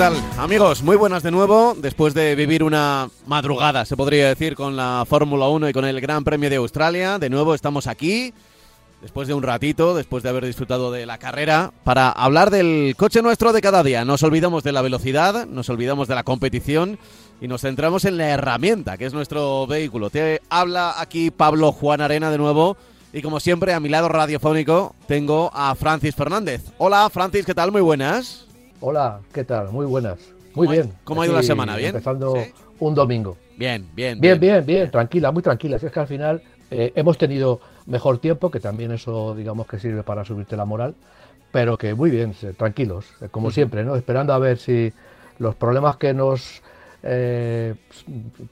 tal, amigos? Muy buenas de nuevo. Después de vivir una madrugada, se podría decir, con la Fórmula 1 y con el Gran Premio de Australia, de nuevo estamos aquí, después de un ratito, después de haber disfrutado de la carrera, para hablar del coche nuestro de cada día. Nos olvidamos de la velocidad, nos olvidamos de la competición y nos centramos en la herramienta, que es nuestro vehículo. Te habla aquí Pablo Juan Arena de nuevo. Y como siempre, a mi lado radiofónico tengo a Francis Fernández. Hola, Francis, ¿qué tal? Muy buenas. Hola, ¿qué tal? Muy buenas. Muy ¿Cómo ha- bien. cómo ha ido la semana? ¿Bien? Empezando ¿Sí? un domingo. Bien, bien, Bien, bien, bien, tranquila, muy tranquila. Si es que al final eh, hemos tenido mejor tiempo, que también eso, digamos, que sirve para subirte la moral, pero que muy bien, se- tranquilos, eh, como siempre, ¿no? Esperando a ver si los problemas que nos, eh,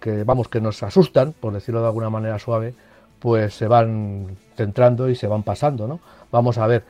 que vamos, que nos asustan, por decirlo de alguna manera suave, pues se van centrando y se van pasando, ¿no? Vamos a ver.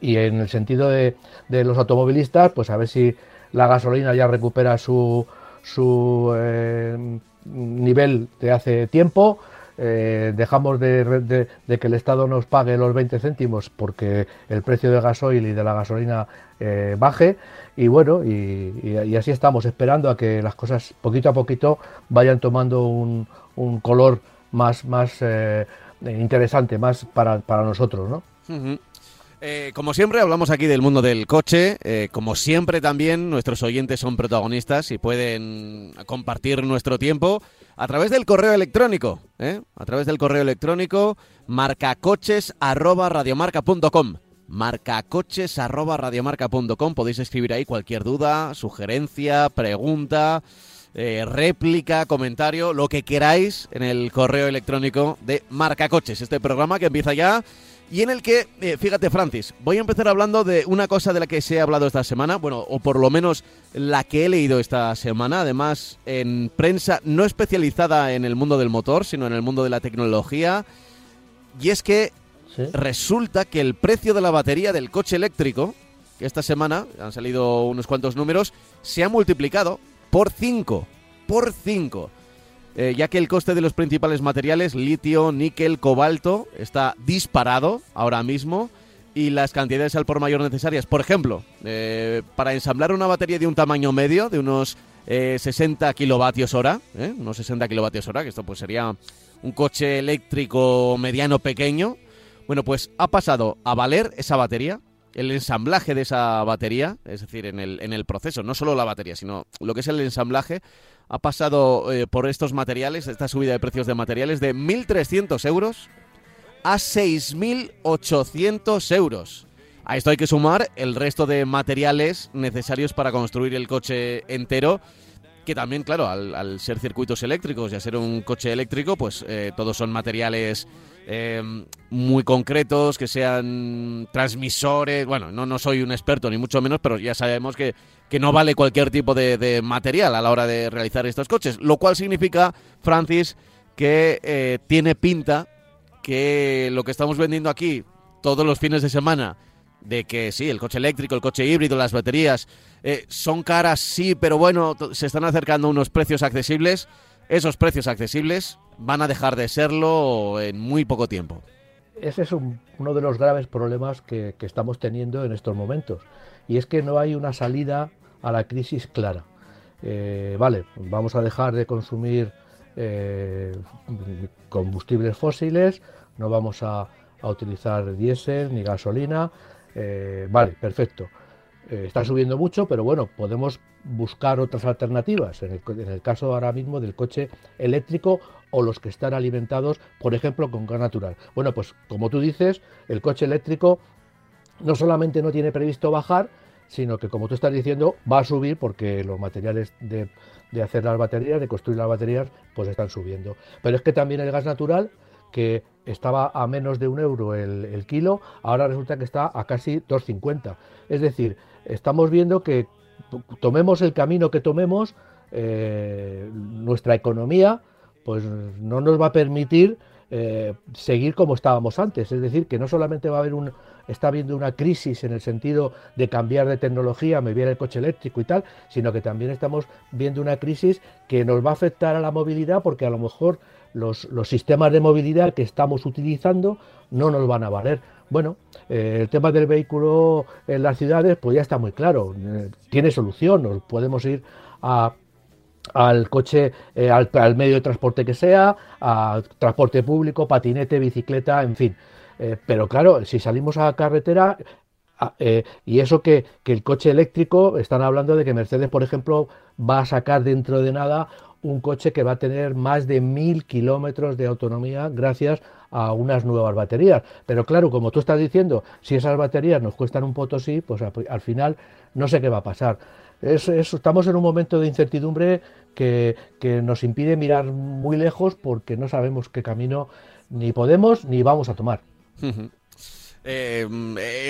Y en el sentido de, los automovilistas, pues a ver si la gasolina ya recupera su, su eh, nivel de hace tiempo. eh, dejamos de, que el Estado nos pague los 20 céntimos porque el precio del gasoil y de la gasolina eh, baje y bueno y, así estamos esperando a que las cosas poquito a poquito vayan tomando un, un color más más interesante más para, para nosotros ¿no? Eh, como siempre, hablamos aquí del mundo del coche. Eh, como siempre, también nuestros oyentes son protagonistas y pueden compartir nuestro tiempo a través del correo electrónico. ¿eh? A través del correo electrónico marcacoches@radiomarca.com. Marcacoches@radiomarca.com. Podéis escribir ahí cualquier duda, sugerencia, pregunta, eh, réplica, comentario, lo que queráis en el correo electrónico de Marcacoches. Este programa que empieza ya y en el que, eh, fíjate Francis, voy a empezar hablando de una cosa de la que se ha hablado esta semana, bueno, o por lo menos la que he leído esta semana, además en prensa no especializada en el mundo del motor, sino en el mundo de la tecnología, y es que ¿Sí? resulta que el precio de la batería del coche eléctrico, que esta semana han salido unos cuantos números, se ha multiplicado por 5, por 5. Eh, ya que el coste de los principales materiales, litio, níquel, cobalto, está disparado ahora mismo y las cantidades al por mayor necesarias. Por ejemplo, eh, para ensamblar una batería de un tamaño medio, de unos eh, 60 kilovatios hora, ¿eh? unos 60 kilovatios hora, que esto pues sería un coche eléctrico mediano pequeño, bueno, pues ha pasado a valer esa batería, el ensamblaje de esa batería, es decir, en el, en el proceso, no solo la batería, sino lo que es el ensamblaje, ha pasado eh, por estos materiales, esta subida de precios de materiales, de 1.300 euros a 6.800 euros. A esto hay que sumar el resto de materiales necesarios para construir el coche entero, que también, claro, al, al ser circuitos eléctricos y a ser un coche eléctrico, pues eh, todos son materiales eh, muy concretos, que sean transmisores. Bueno, no, no soy un experto ni mucho menos, pero ya sabemos que, que no vale cualquier tipo de, de material a la hora de realizar estos coches. Lo cual significa, Francis, que eh, tiene pinta que lo que estamos vendiendo aquí todos los fines de semana, de que sí, el coche eléctrico, el coche híbrido, las baterías, eh, son caras, sí, pero bueno, se están acercando unos precios accesibles. Esos precios accesibles van a dejar de serlo en muy poco tiempo. Ese es un- uno de los graves problemas que, estamos teniendo en estos momentos. Y es que no hay una salida a la crisis clara. Eh, vale, vamos a dejar de consumir eh, combustibles fósiles, no vamos a, a utilizar diésel ni gasolina. eh, vale, perfecto. Eh, está subiendo mucho, pero bueno, podemos buscar otras alternativas. En el, en el caso ahora mismo del coche eléctrico o los que están alimentados, por ejemplo, con gas natural. Bueno, pues como tú dices, el coche eléctrico no solamente no tiene previsto bajar, sino que como tú estás diciendo, va a subir porque los materiales de, de hacer las baterías, de construir las baterías, pues están subiendo. Pero es que también el gas natural, que estaba a menos de un euro el, kilo, ahora resulta que está a casi 2,50. Es decir, estamos viendo que tomemos el camino que tomemos, eh, nuestra economía pues no nos va a permitir eh, seguir como estábamos antes. Es decir, que no solamente va a haber un, está habiendo una crisis en el sentido de cambiar de tecnología, me viene el coche eléctrico y tal, sino que también estamos viendo una crisis que nos va a afectar a la movilidad porque a lo mejor los, sistemas de movilidad que estamos utilizando no nos van a valer. Bueno, eh, el tema del vehículo en las ciudades, pues ya está muy claro, eh, tiene solución, nos podemos ir al coche, eh, al, medio de transporte que sea, a transporte público, patinete, bicicleta, en fin. Pero claro, si salimos a carretera, y eso que, el coche eléctrico, están hablando de que Mercedes, por ejemplo, va a sacar dentro de nada un coche que va a tener más de mil kilómetros de autonomía gracias a unas nuevas baterías. Pero claro, como tú estás diciendo, si esas baterías nos cuestan un potosí, pues al final no sé qué va a pasar estamos en un momento de incertidumbre que, nos impide mirar muy lejos porque no sabemos qué camino ni podemos ni vamos a tomar. Eh,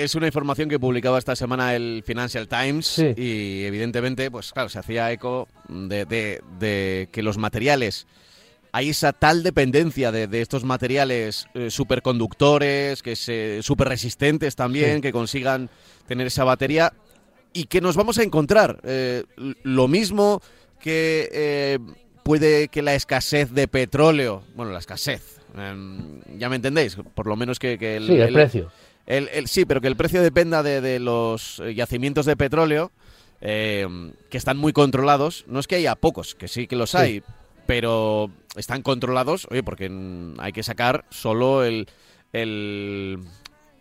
es una información que publicaba esta semana el Financial Times y evidentemente, pues claro, se hacía eco de, que los materiales, hay esa tal dependencia de, estos materiales eh, superconductores, que se super resistentes también, que consigan tener esa batería y que nos vamos a encontrar. Eh, lo mismo que eh, puede que la escasez de petróleo, bueno, la escasez, em, ya me entendéis, por lo menos que, el, sí, el, precio. El, sí, pero que el precio dependa de, los yacimientos de petróleo em, que están muy controlados. No es que haya pocos, que sí que los hay, pero están controlados, oye, porque hay que sacar solo el, el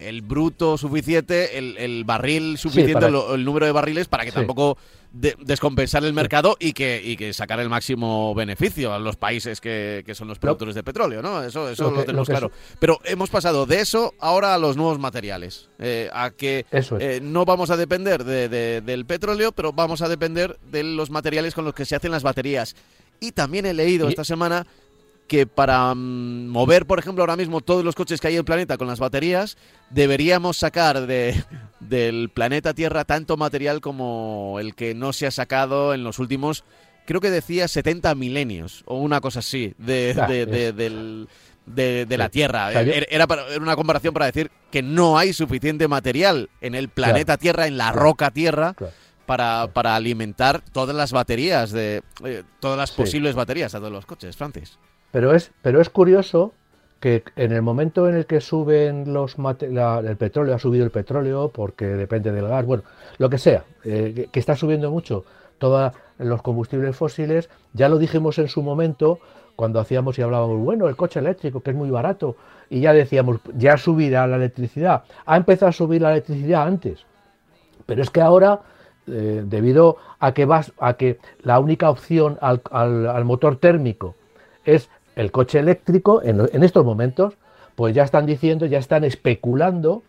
el bruto suficiente, el, barril suficiente, el, número de barriles para que tampoco descompensar el mercado y que, y que sacar el máximo beneficio a los países que, son los productores de petróleo, ¿no? Eso, eso lo, tenemos claro. Pero hemos pasado de eso ahora a los nuevos materiales, eh, a que eh, no vamos a depender del petróleo, pero vamos a depender de los materiales con los que se hacen las baterías. Y también he leído esta semana que para mm, mover, por ejemplo, ahora mismo todos los coches que hay en el planeta con las baterías, deberíamos sacar de, del planeta Tierra tanto material como el que no se ha sacado en los últimos, creo que decía 70 milenios o una cosa así, de, de, la Tierra. Era, una comparación para decir que no hay suficiente material en el planeta Tierra, en la roca Tierra. Para, para, alimentar todas las baterías de eh, todas las posibles baterías a todos los coches, Francis. Pero es, pero es curioso que en el momento en el que suben los el petróleo, ha subido el petróleo porque depende del gas, bueno, lo que sea, eh, que, está subiendo mucho todos los combustibles fósiles, ya lo dijimos en su momento cuando hacíamos y hablábamos, bueno, el coche eléctrico, que es muy barato, y ya decíamos, ya subirá la electricidad. Ha empezado a subir la electricidad antes, pero es que ahora, eh, debido a que, vas, a que la única opción al, al motor térmico es el coche eléctrico, en, estos momentos, pues ya están diciendo, ya están especulando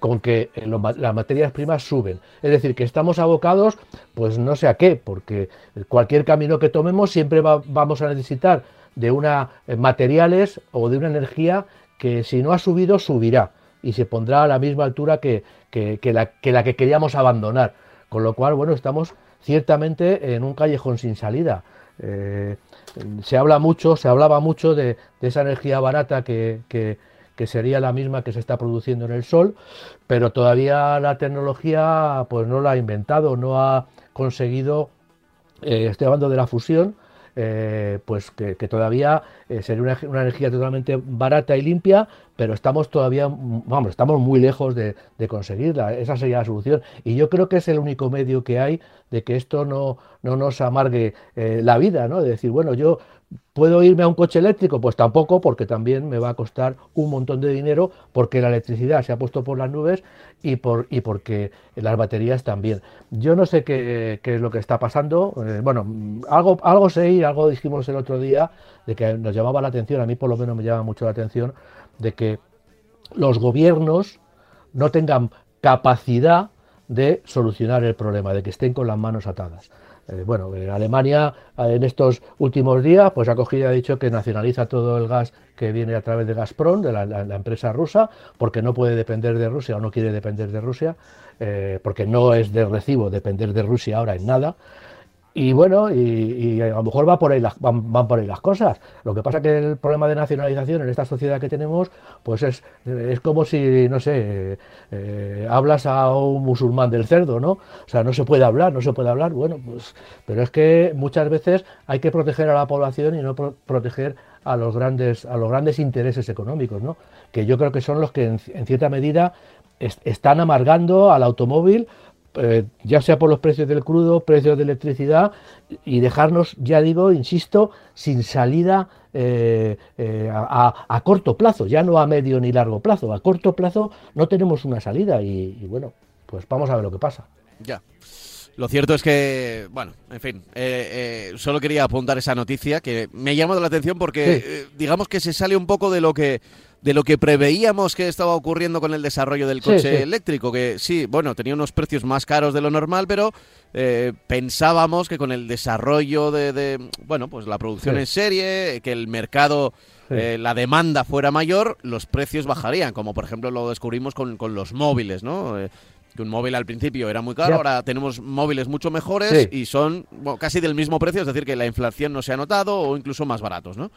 con que eh, las materias primas suben. Es decir, que estamos abocados, pues no sé a qué, porque cualquier camino que tomemos siempre vamos a necesitar de una eh, materiales o de una energía que si no ha subido, subirá y se pondrá a la misma altura que, la, que la que queríamos abandonar. Con lo cual, bueno, estamos ciertamente en un callejón sin salida. Eh, se habla mucho, se hablaba mucho de, esa energía barata que, sería la misma que se está produciendo en el Sol, pero todavía la tecnología pues no la ha inventado, no ha conseguido, eh, estoy hablando de la fusión, eh, pues que, todavía eh, sería una, energía totalmente barata y limpia, pero estamos todavía, vamos, estamos muy lejos de, conseguirla. Esa sería la solución. Y yo creo que es el único medio que hay de que esto no, no nos amargue eh, la vida, ¿no? De decir, bueno, yo ¿Puedo irme a un coche eléctrico? Pues tampoco, porque también me va a costar un montón de dinero, porque la electricidad se ha puesto por las nubes y, por, y porque las baterías también. Yo no sé qué, es lo que está pasando. Eh, bueno, algo, algo sé y algo dijimos el otro día de que nos llamaba la atención, a mí por lo menos me llama mucho la atención, de que los gobiernos no tengan capacidad de solucionar el problema, de que estén con las manos atadas. Eh, bueno, Alemania eh, en estos últimos días pues ha cogido y ha dicho que nacionaliza todo el gas que viene a través de Gazprom, de la, empresa rusa, porque no puede depender de Rusia o no quiere depender de Rusia, eh, porque no es de recibo depender de Rusia ahora en nada. Y bueno, y, a lo mejor va por ahí las, van, por ahí las cosas. Lo que pasa que el problema de nacionalización en esta sociedad que tenemos, pues es, es como si, no sé, eh, hablas a un musulmán del cerdo, ¿no? O sea, no se puede hablar, no se puede hablar. Bueno, pues, pero es que muchas veces hay que proteger a la población y no proteger a los grandes, a los grandes intereses económicos, ¿no? Que yo creo que son los que en, cierta medida están amargando al automóvil eh, ya sea por los precios del crudo, precios de electricidad, y dejarnos, ya digo, insisto, sin salida eh, eh, a, corto plazo, ya no a medio ni largo plazo, a corto plazo no tenemos una salida y, bueno, pues vamos a ver lo que pasa. Ya. Lo cierto es que, bueno, en fin, solo quería apuntar esa noticia que me ha llamado la atención porque digamos que se sale un poco de lo que de lo que preveíamos que estaba ocurriendo con el desarrollo del coche eléctrico, que sí, bueno, tenía unos precios más caros de lo normal, pero eh, pensábamos que con el desarrollo de, bueno, pues la producción en serie, que el mercado, eh, la demanda fuera mayor, los precios bajarían, como por ejemplo lo descubrimos con, con los móviles, ¿no? Eh, que un móvil al principio era muy caro, ahora tenemos móviles mucho mejores y son casi del mismo precio, es decir, que la inflación no se ha notado o incluso más baratos, ¿no?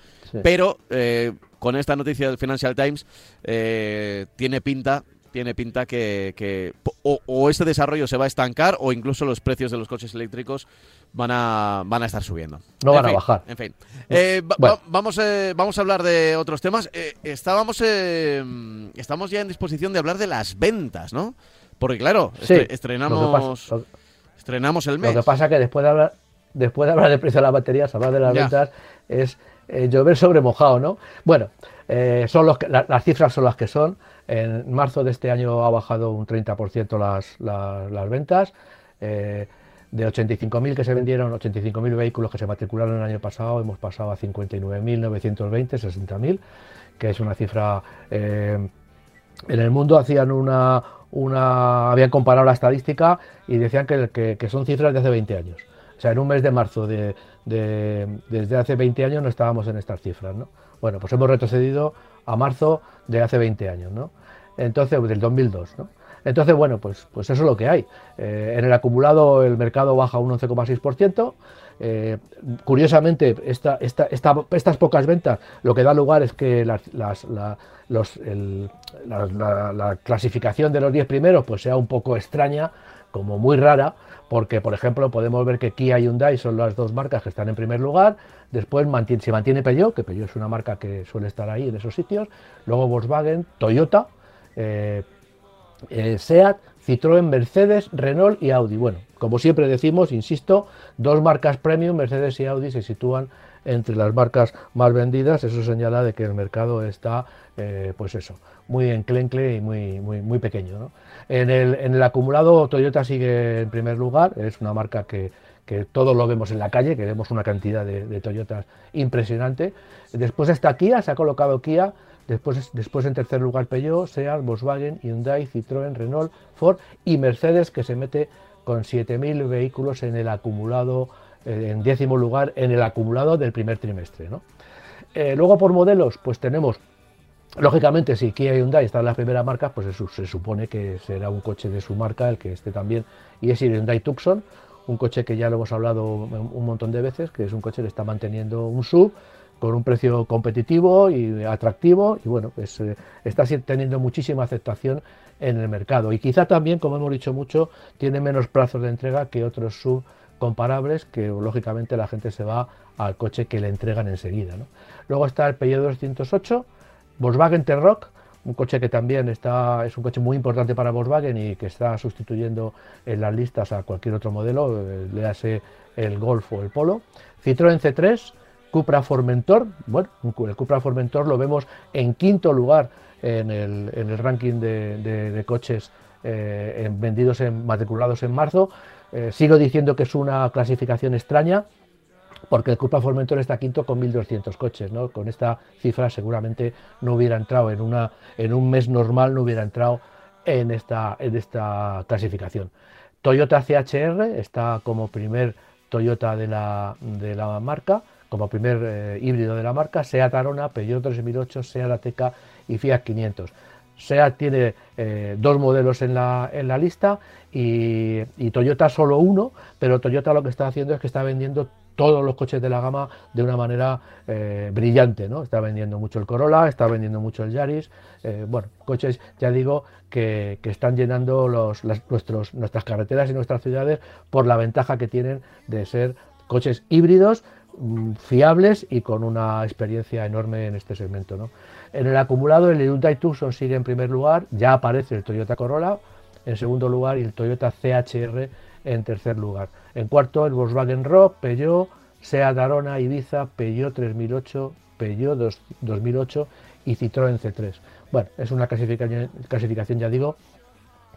Pero eh, con esta noticia del Financial Times eh, tiene pinta tiene pinta que, o, este desarrollo se va a estancar o incluso los precios de los coches eléctricos van a, van a estar subiendo. No van a bajar. En fin. Eh, vamos, vamos a hablar de otros temas. estábamos, estamos ya en disposición de hablar de las ventas, ¿no? Porque claro, estrenamos, estrenamos el mes. Lo que pasa es que después de hablar, después de hablar del precio de las baterías, hablar de las ventas es eh, llover sobre mojado, ¿no? Bueno, eh, son los las cifras son las que son. En marzo de este año ha bajado un 30% las, las, ventas. Eh, de 85.000 que se vendieron, 85.000 vehículos que se matricularon el año pasado, hemos pasado a 59.920, 60.000, que es una cifra... en el mundo hacían una, una, habían comparado la estadística y decían que, que, son cifras de hace 20 años. O sea, en un mes de marzo de, desde hace 20 años no estábamos en estas cifras, ¿no? Bueno, pues hemos retrocedido a marzo de hace 20 años, ¿no? Entonces, del 2002, ¿no? Entonces, bueno, pues, pues eso es lo que hay. Eh, en el acumulado el mercado baja un 11,6%. Eh, curiosamente, esta, esta, estas pocas ventas lo que da lugar es que las, la, clasificación de los 10 primeros pues sea un poco extraña, como muy rara, porque por ejemplo podemos ver que Kia y Hyundai son las dos marcas que están en primer lugar, después se mantiene Peugeot, que Peugeot es una marca que suele estar ahí en esos sitios, luego Volkswagen, Toyota, eh, eh, SEAT, Citroën, Mercedes, Renault y Audi. Bueno, como siempre decimos, insisto, dos marcas premium, Mercedes y Audi, se sitúan entre las marcas más vendidas. Eso señala de que el mercado está, eh, pues eso, muy enclencle y muy, muy, muy pequeño. En, el, acumulado, Toyota sigue en primer lugar, es una marca que, que todos lo vemos en la calle, que vemos una cantidad de, de Toyotas impresionante. Después está Kia, se ha colocado Kia Después, en tercer lugar Peugeot, Seat, Volkswagen, Hyundai, Citroën, Renault, Ford y Mercedes que se mete con 7.000 vehículos en el acumulado, eh, en décimo lugar en el acumulado del primer trimestre. Eh, luego por modelos, pues tenemos, lógicamente si Kia y Hyundai están en las primeras marcas, pues se, supone que será un coche de su marca el que esté también, y es el Hyundai Tucson, un coche que ya lo hemos hablado un montón de veces, que es un coche que está manteniendo un sub, con un precio competitivo y atractivo y bueno, pues eh, está teniendo muchísima aceptación en el mercado y quizá también, como hemos dicho mucho, tiene menos plazos de entrega que otros sub comparables que lógicamente la gente se va al coche que le entregan enseguida. Luego está el Peugeot 208, Volkswagen T-Roc, un coche que también está, es un coche muy importante para Volkswagen y que está sustituyendo en las listas a cualquier otro modelo, eh, le hace el Golf o el Polo. Citroën C3, Cupra Formentor, bueno, el Cupra Formentor lo vemos en quinto lugar en el, ranking de, coches eh, vendidos, en, matriculados en marzo. Eh, sigo diciendo que es una clasificación extraña, porque el Cupra Formentor está quinto con 1.200 coches. ¿no? Con esta cifra seguramente no hubiera entrado en, una, en un mes normal, no hubiera entrado en esta, en esta clasificación. Toyota CHR está como primer Toyota de la, de la marca como primer eh, híbrido de la marca, Seat Arona, Peugeot 3008, Seat Ateca y Fiat 500. SEAT tiene dos modelos en la, en la lista y, Toyota solo uno, pero Toyota lo que está haciendo es que está vendiendo todos los coches de la gama de una manera eh, brillante, ¿no? Está vendiendo mucho el Corolla, está vendiendo mucho el Yaris, eh, bueno, coches, ya digo, que, están llenando los, nuestros, nuestras carreteras y nuestras ciudades por la ventaja que tienen de ser coches híbridos, fiables y con una experiencia enorme en este segmento, ¿no? En el acumulado, el Hyundai Tucson sigue en primer lugar, ya aparece el Toyota Corolla en segundo lugar y el Toyota CHR en tercer lugar. En cuarto, el Volkswagen Rock, Peugeot, Seat Arona, Ibiza, Peugeot 3008, Peugeot 2008 y Citroën C3. Bueno, es una clasificación, clasificación, ya digo,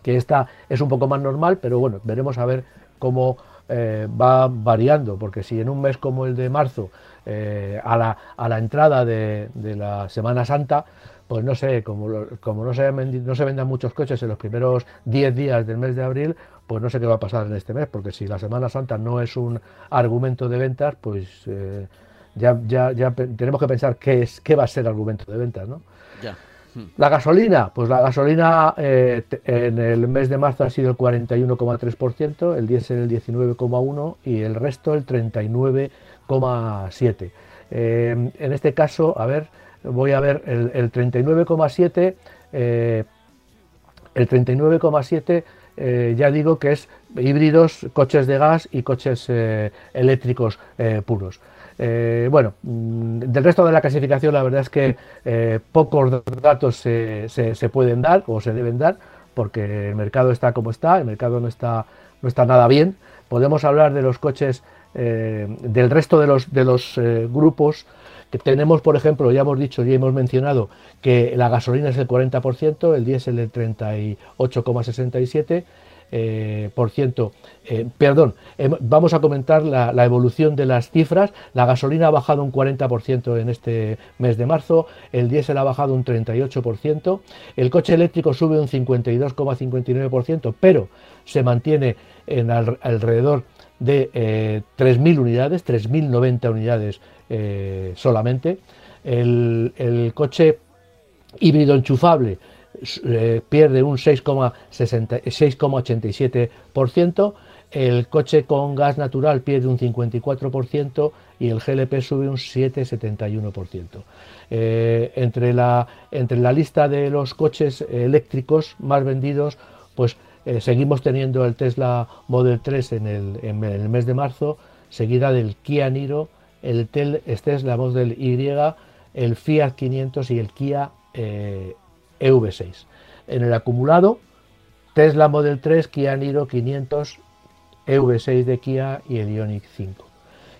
que esta es un poco más normal, pero bueno, veremos a ver cómo eh, va variando, porque si en un mes como el de marzo, eh, a, la, a, la, entrada de, la Semana Santa, pues no sé, como, como no, se, no se vendan muchos coches en los primeros 10 días del mes de abril, pues no sé qué va a pasar en este mes, porque si la Semana Santa no es un argumento de ventas, pues eh, ya, ya, ya tenemos que pensar qué, es, qué va a ser argumento de ventas, ¿no? Hmm. La gasolina, pues la gasolina eh, en el mes de marzo ha sido el 41,3%, el diésel el 19,1% y el resto el 39,7%. Eh, en este caso, a ver, voy a ver el, el 39,7%. el 39,7 eh, ya digo que es híbridos, coches de gas y coches eléctricos puros. Bueno, mm, del resto de la clasificación la verdad es que pocos datos se, pueden dar o se deben dar porque el mercado está como está, el mercado no está, no está nada bien. Podemos hablar de los coches, del resto de los, de los grupos que tenemos, por ejemplo, ya hemos dicho, ya hemos mencionado que la gasolina es el 40%, el diésel el 38,67%. Eh, por ciento, eh, perdón, vamos a comentar la, evolución de las cifras. La gasolina ha bajado un 40% en este mes de marzo, el diésel ha bajado un 38%, el coche eléctrico sube un 52,59%, pero se mantiene en alrededor de 3.000 eh, unidades, 3.090 unidades eh, solamente. El, coche híbrido enchufable eh, pierde un 6,87%, el coche con gas natural pierde un 54% y el GLP sube un 7,71%. entre, la, entre la lista de los coches eléctricos más vendidos, pues eh, seguimos teniendo el Tesla Model 3 en el, en el, mes de marzo, seguida del Kia Niro, el Tesla Model Y, el Fiat 500 y el Kia EV6. Eh, e en el acumulado, Tesla Model 3, Kia Niro 500, EV6 de Kia y el Ioniq 5.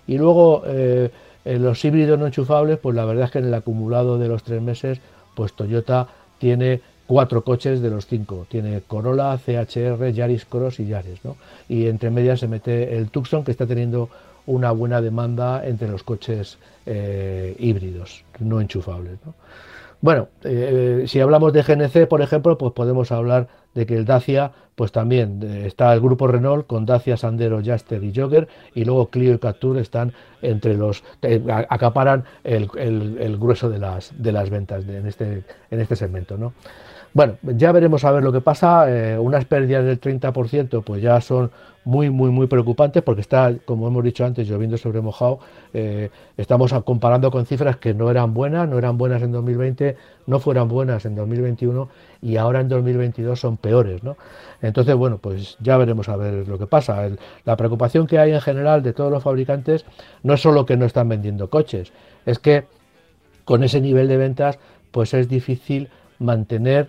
Y luego eh, los híbridos no enchufables, pues la verdad es que en el acumulado de los tres meses, pues Toyota tiene cuatro coches de los cinco. Tiene Corolla, CHR, Yaris Cross y Yaris. ¿no? Y entre medias se mete el Tucson, que está teniendo una buena demanda entre los coches eh, híbridos, no enchufables. Bueno, eh, si hablamos de GNC, por ejemplo, pues podemos hablar de que el Dacia, pues también eh, está el grupo Renault con Dacia, Sandero, Jaster y Jogger, y luego Clio y Captur están entre los, acaparan el, grueso de las, de las ventas en, este, en este segmento. ¿no? Bueno, ya veremos a ver lo que pasa. Eh, unas pérdidas del 30% pues ya son muy, muy, muy preocupantes porque está, como hemos dicho antes, lloviendo sobre mojado. Eh, estamos comparando con cifras que no eran buenas, no eran buenas en 2020, no fueran buenas en 2021 y ahora en 2022 son peores. ¿no? Entonces, bueno, pues ya veremos a ver lo que pasa. la preocupación que hay en general de todos los fabricantes no es solo que no están vendiendo coches, es que con ese nivel de ventas pues es difícil mantener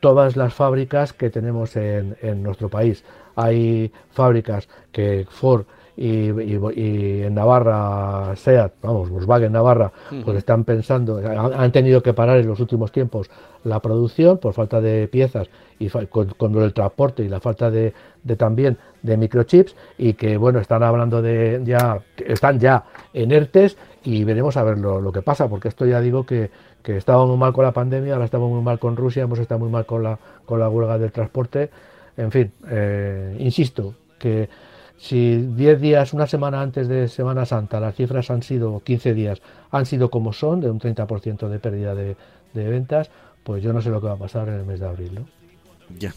todas las fábricas que tenemos en, nuestro país. Hay fábricas que Ford y, en Navarra, SEAT, vamos, Volkswagen Navarra, pues están pensando, han, tenido que parar en los últimos tiempos la producción por falta de piezas y con, el transporte y la falta de, también de microchips y que bueno están hablando de ya están ya en ERTES y veremos a ver lo que pasa porque esto ya digo que que estábamos mal con la pandemia, ahora estamos muy mal con Rusia, hemos estado muy mal con la, con la huelga del transporte. En fin, eh, insisto, que si 10 días, una semana antes de Semana Santa, las cifras han sido, 15 días, han sido como son, de un 30% de pérdida de, ventas, pues yo no sé lo que va a pasar en el mes de abril, ¿no? Ya.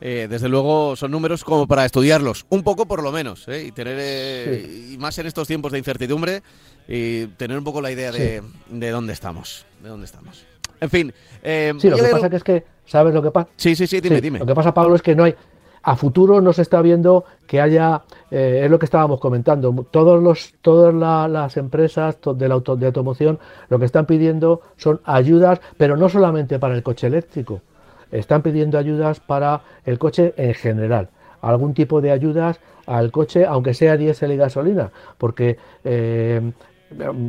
Eh, desde luego son números como para estudiarlos, un poco por lo menos, ¿eh? y tener eh, y más en estos tiempos de incertidumbre y tener un poco la idea de, de dónde estamos, de dónde estamos. En fin. Eh, sí, lo que pasa que es que, ¿sabes lo que pasa? Sí, sí, sí, dime, dime. Lo que pasa, Pablo, es que no hay, a futuro no se está viendo que haya, eh, es lo que estábamos comentando, todos los, todas las empresas de, la auto, de automoción lo que están pidiendo son ayudas, pero no solamente para el coche eléctrico, están pidiendo ayudas para el coche en general, algún tipo de ayudas al coche, aunque sea diésel y gasolina, porque eh,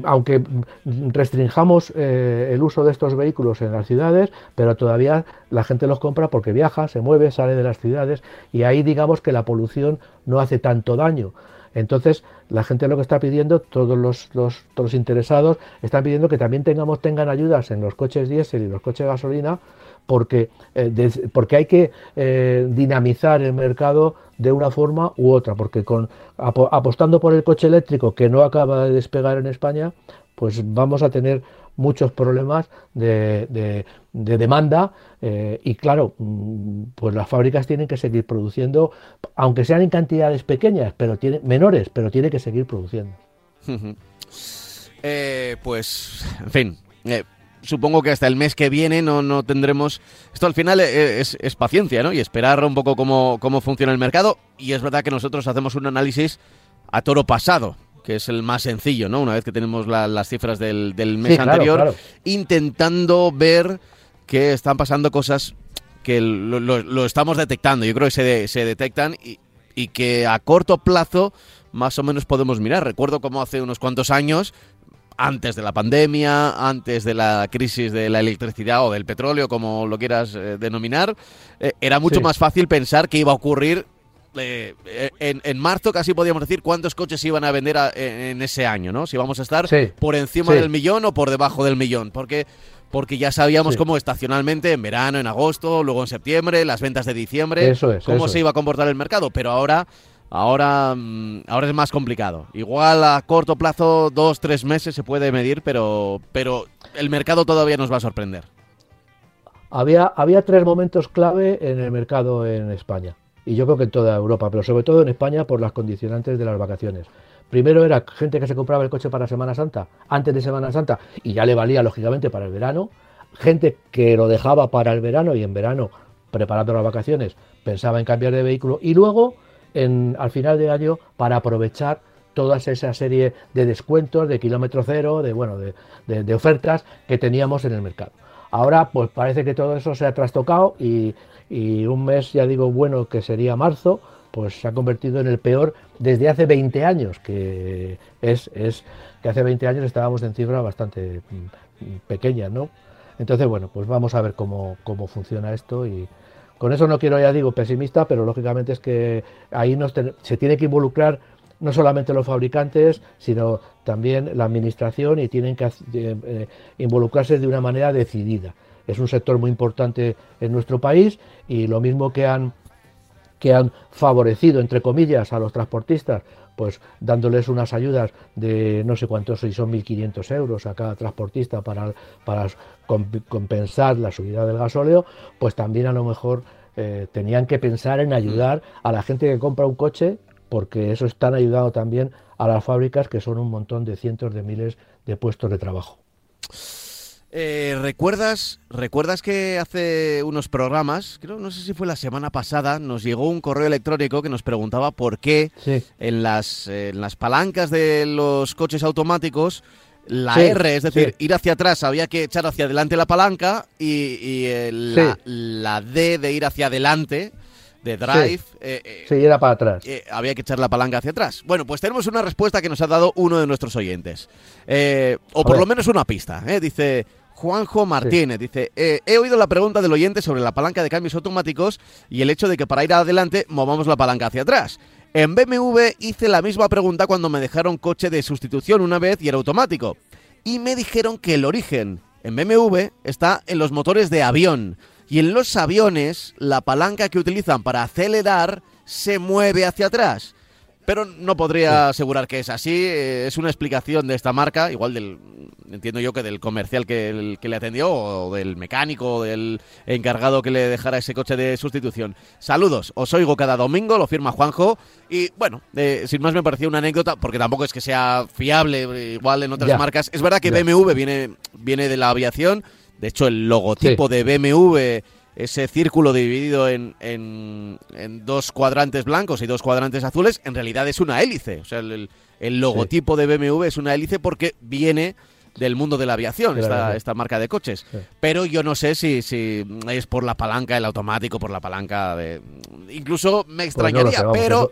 aunque restringamos eh, el uso de estos vehículos en las ciudades, pero todavía la gente los compra porque viaja, se mueve, sale de las ciudades y ahí digamos que la polución no hace tanto daño. Entonces, la gente lo que está pidiendo, todos los, los, interesados, están pidiendo que también tengamos, tengan ayudas en los coches diésel y los coches gasolina porque, eh, porque hay que eh, dinamizar el mercado de una forma u otra, porque con, apostando por el coche eléctrico que no acaba de despegar en España, pues vamos a tener muchos problemas de, demanda eh, y claro, mm, pues las fábricas tienen que seguir produciendo, aunque sean en cantidades pequeñas, pero tiene, menores, pero tiene que seguir produciendo. pues, en fin, supongo que hasta el mes que viene no, no tendremos... Esto al final eh, es, paciencia, ¿no? Y esperar un poco cómo, cómo funciona el mercado. Y es verdad que nosotros hacemos un análisis a toro pasado, que es el más sencillo, ¿no? Una vez que tenemos las cifras del, mes anterior, intentando ver que están pasando cosas que lo, estamos detectando. Yo creo que se, se detectan y, y que a corto plazo más o menos podemos mirar. Recuerdo como hace unos cuantos años antes de la pandemia, antes de la crisis de la electricidad o del petróleo, como lo quieras eh, denominar, eh, era mucho más fácil pensar que iba a ocurrir eh, en, marzo casi podíamos decir cuántos coches iban a vender en, ese año, ¿no? Si vamos a estar por encima del millón o por debajo del millón, porque porque ya sabíamos cómo estacionalmente en verano, en agosto, luego en septiembre, las ventas de diciembre, cómo se iba a comportar el mercado, pero ahora Ahora, mm, ahora es más complicado. Igual a corto plazo, dos, tres meses se puede medir, pero, pero el mercado todavía nos va a sorprender. Había, había tres momentos clave en el mercado en España, y yo creo que en toda Europa, pero sobre todo en España por las condicionantes de las vacaciones. Primero era gente que se compraba el coche para Semana Santa, antes de Semana Santa, y ya le valía lógicamente para el verano. Gente que lo dejaba para el verano y en verano, preparando las vacaciones, pensaba en cambiar de vehículo. Y luego al final de año para aprovechar toda esa serie de descuentos, de kilómetro cero, de, bueno, de, ofertas que teníamos en el mercado. Ahora, pues parece que todo eso se ha trastocado y, un mes, ya digo, bueno, que sería marzo, pues se ha convertido en el peor desde hace 20 años, que es, es que hace 20 años estábamos en cifras bastante mm, pequeñas, ¿no? Entonces, bueno, pues vamos a ver cómo, cómo funciona esto y, con eso no quiero, ya digo, pesimista, pero lógicamente es que ahí se tiene que involucrar no solamente los fabricantes, sino también la administración y tienen que eh, eh, involucrarse de una manera decidida. Es un sector muy importante en nuestro país y lo mismo que han, que han favorecido, entre comillas, a los transportistas pues dándoles unas ayudas de no sé cuántos, si son 1.500 euros a cada transportista para, para compensar la subida del gasóleo, pues también a lo mejor eh, tenían que pensar en ayudar a la gente que compra un coche, porque eso están ayudando también a las fábricas, que son un montón de cientos de miles de puestos de trabajo. Eh, ¿recuerdas, ¿Recuerdas que hace unos programas, creo, no sé si fue la semana pasada, nos llegó un correo electrónico que nos preguntaba por qué en, las, en las palancas de los coches automáticos la R, es decir, ir hacia atrás había que echar hacia adelante la palanca y, eh, la, D de ir hacia adelante de drive. Eh, sí, era para atrás. había que echar la palanca hacia atrás. Bueno, pues tenemos una respuesta que nos ha dado uno de nuestros oyentes. o por lo menos una pista. Dice, Juanjo Martínez dice, eh, he oído la pregunta del oyente sobre la palanca de cambios automáticos y el hecho de que para ir adelante movamos la palanca hacia atrás. En BMW hice la misma pregunta cuando me dejaron coche de sustitución una vez y era automático. Y me dijeron que el origen en BMW está en los motores de avión. Y en los aviones la palanca que utilizan para acelerar se mueve hacia atrás. pero no podría asegurar que es así. Eh, es una explicación de esta marca, igual del, entiendo yo que del comercial que, que le atendió, o del mecánico, o del encargado que le dejara ese coche de sustitución. Saludos, os oigo cada domingo, lo firma Juanjo, y bueno, eh, sin más me parecía una anécdota, porque tampoco es que sea fiable, igual en otras marcas. Es verdad que BMW viene, viene de la aviación, de hecho el logotipo de BMW ese círculo dividido en, en, dos cuadrantes blancos y dos cuadrantes azules, en realidad es una hélice. O sea, el, logotipo de BMW es una hélice porque viene del mundo de la aviación, esta, esta marca de coches. Pero yo no sé si, si es por la palanca, el automático, por la palanca de... Incluso me pues extrañaría, pero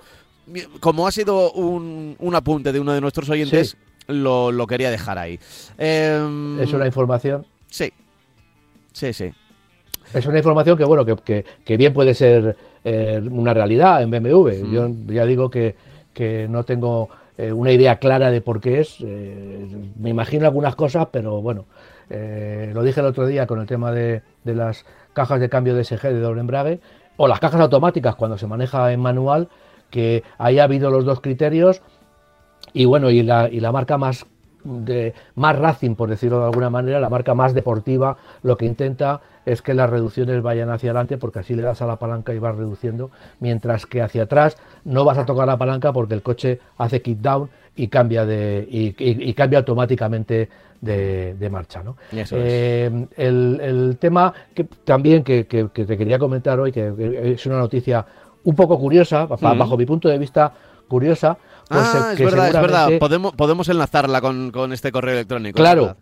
como ha sido un, un, apunte de uno de nuestros oyentes, lo, lo, quería dejar ahí. Em, ¿Es una información? Sí, sí, sí. Es una información que, bueno, que, que, bien puede ser eh, una realidad en BMW. Yo ya digo que, que no tengo eh, una idea clara de por qué es. Eh, me imagino algunas cosas, pero bueno, lo dije el otro día con el tema de, de las cajas de cambio DSG de doble embrague o las cajas automáticas cuando se maneja en manual, que haya habido los dos criterios y bueno, y la, y la marca más de más Racing, por decirlo de alguna manera, la marca más deportiva, lo que intenta es que las reducciones vayan hacia adelante porque así le das a la palanca y vas reduciendo, mientras que hacia atrás no vas a tocar la palanca porque el coche hace kick down y cambia de y, cambia automáticamente de, marcha. ¿no? Eh, el, tema que también que, te quería comentar hoy, que es una noticia un poco curiosa, bajo mi punto de vista curiosa. Pues, ah, es verdad, es verdad. Podemos, podemos enlazarla con, este correo electrónico. Claro,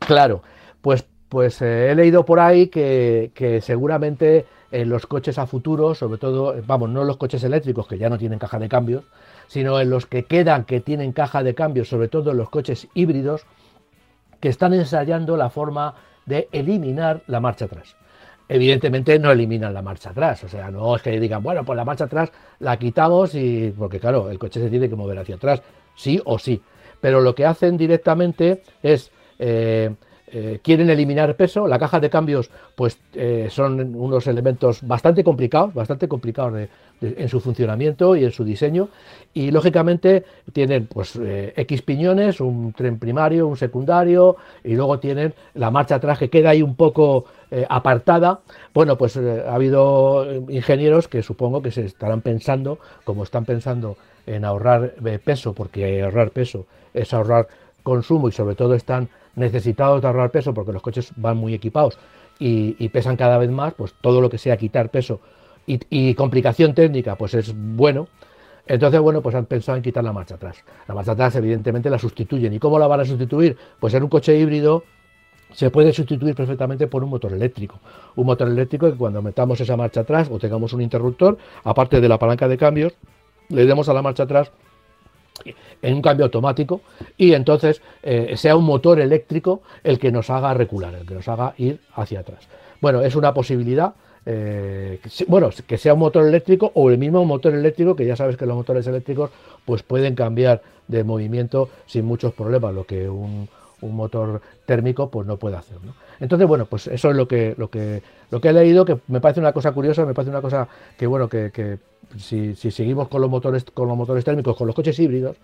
claro. Pues pues eh, he leído por ahí que, seguramente en los coches a futuro, sobre todo, vamos, no los coches eléctricos que ya no tienen caja de cambios, sino en los que quedan que tienen caja de cambios, sobre todo en los coches híbridos, que están ensayando la forma de eliminar la marcha atrás. Evidentemente no eliminan la marcha atrás, o sea, no es que digan, bueno, pues la marcha atrás la quitamos y, porque claro, el coche se tiene que mover hacia atrás, sí o sí, pero lo que hacen directamente es... Eh, eh, quieren eliminar peso. La caja de cambios, pues eh, son unos elementos bastante complicados, bastante complicados en su funcionamiento y en su diseño. Y lógicamente tienen pues eh, X piñones, un tren primario, un secundario, y luego tienen la marcha atrás que queda ahí un poco apartada. Bueno, pues ha habido ingenieros que supongo que se estarán pensando, como están pensando en ahorrar peso, porque ahorrar peso es ahorrar consumo y sobre todo están necesitados de ahorrar peso porque los coches van muy equipados y, pesan cada vez más, pues todo lo que sea quitar peso y, complicación técnica, pues es bueno. Entonces, bueno, pues han pensado en quitar la marcha atrás. La marcha atrás, evidentemente, la sustituyen. ¿Y cómo la van a sustituir? Pues en un coche híbrido se puede sustituir perfectamente por un motor eléctrico. Un motor eléctrico que cuando metamos esa marcha atrás o tengamos un interruptor, aparte de la palanca de cambios, le demos a la marcha atrás en un cambio automático y entonces eh, sea un motor eléctrico el que nos haga recular, el que nos haga ir hacia atrás. Bueno, es una posibilidad. Eh, bueno, que sea un motor eléctrico o el mismo motor eléctrico, que ya sabes que los motores eléctricos pues pueden cambiar de movimiento sin muchos problemas, lo que un, un motor térmico pues no puede hacer. Entonces, bueno, pues eso es lo que, lo que, lo que he leído, que me parece una cosa curiosa, me parece una cosa que, bueno, que, si, seguimos con los motores, con los motores térmicos, con los coches híbridos,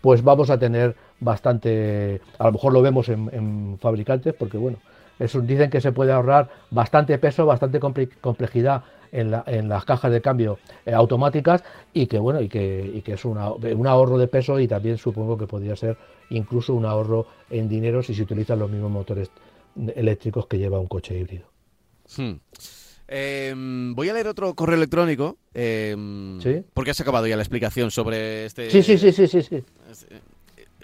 pues vamos a tener bastante, a lo mejor lo vemos en, fabricantes, porque bueno, eso, dicen que se puede ahorrar bastante peso, bastante complejidad en, las cajas de cambio eh, automáticas y que bueno y que, es un ahorro de peso y también supongo que podría ser incluso un ahorro en dinero si se utilizan los mismos motores eléctricos que lleva un coche híbrido. Hmm. Em, voy a leer otro correo electrónico. Em, porque has acabado ya la explicación sobre este. Sí, sí, sí, sí, sí. sí. Eh,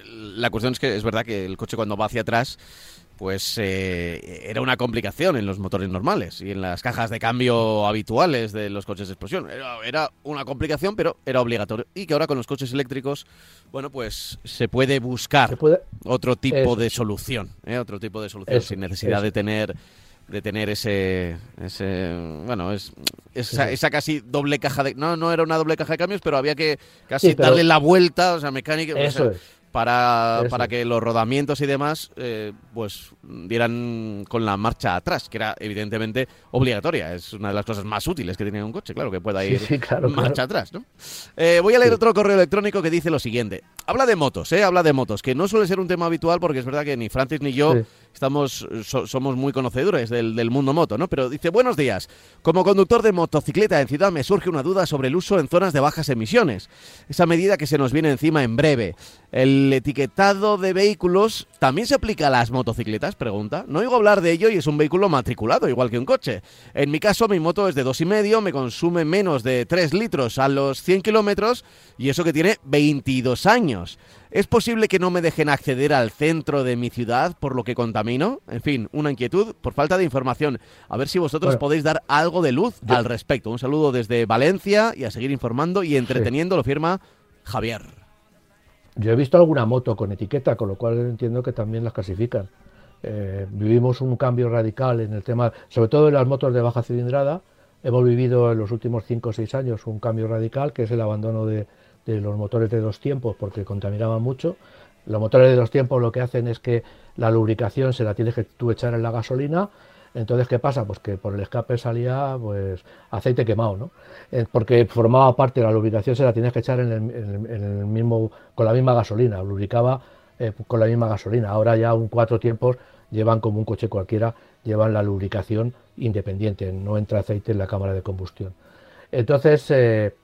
la cuestión es que es verdad que el coche cuando va hacia atrás pues eh, era una complicación en los motores normales y en las cajas de cambio habituales de los coches de explosión. Era, una complicación, pero era obligatorio. Y que ahora con los coches eléctricos, bueno, pues se puede buscar otro tipo de solución, ¿eh? otro tipo de solución sin necesidad de tener de tener ese, ese bueno, es, esa, casi doble caja de... No, no era una doble caja de cambios, pero había que casi darle la vuelta, o sea, mecánica... Eso para, para que los rodamientos y demás eh, pues dieran con la marcha atrás, que era evidentemente obligatoria. Es una de las cosas más útiles que tiene un coche, claro, que pueda ir marcha atrás. ¿no? Eh, voy a leer otro correo electrónico que dice lo siguiente. Habla de motos, ¿eh? Habla de motos, que no suele ser un tema habitual porque es verdad que ni Francis ni yo estamos somos muy conocedores del, del, mundo moto, ¿no? Pero dice, buenos días. Como conductor de motocicleta en ciudad me surge una duda sobre el uso en zonas de bajas emisiones. Esa medida que se nos viene encima en breve. ¿El etiquetado de vehículos también se aplica a las motocicletas? Pregunta. No oigo hablar de ello y es un vehículo matriculado, igual que un coche. En mi caso, mi moto es de dos y medio, me consume menos de 3 litros a los 100 kilómetros y eso que tiene 22 años. ¿Es posible que no me dejen acceder al centro de mi ciudad por lo que contamino? En fin, una inquietud por falta de información. A ver si vosotros podéis dar algo de luz al respecto. Un saludo desde Valencia y a seguir informando y entreteniendo, lo firma Javier. Yo he visto alguna moto con etiqueta, con lo cual entiendo que también las clasifican. Eh, vivimos un cambio radical en el tema, sobre todo en las motos de baja cilindrada. Hemos vivido en los últimos 5 o 6 años un cambio radical, que es el abandono de, de los motores de dos tiempos porque contaminaban mucho. Los motores de dos tiempos lo que hacen es que la lubricación se la tienes que tú echar en la gasolina. Entonces, ¿qué pasa? Pues que por el escape salía pues aceite quemado, ¿no? Eh, porque formaba parte de la lubricación, se la tienes que echar en el, mismo, con la misma gasolina, lubricaba eh, con la misma gasolina. Ahora ya un cuatro tiempos llevan como un coche cualquiera, llevan la lubricación independiente, no entra aceite en la cámara de combustión. Entonces, eh,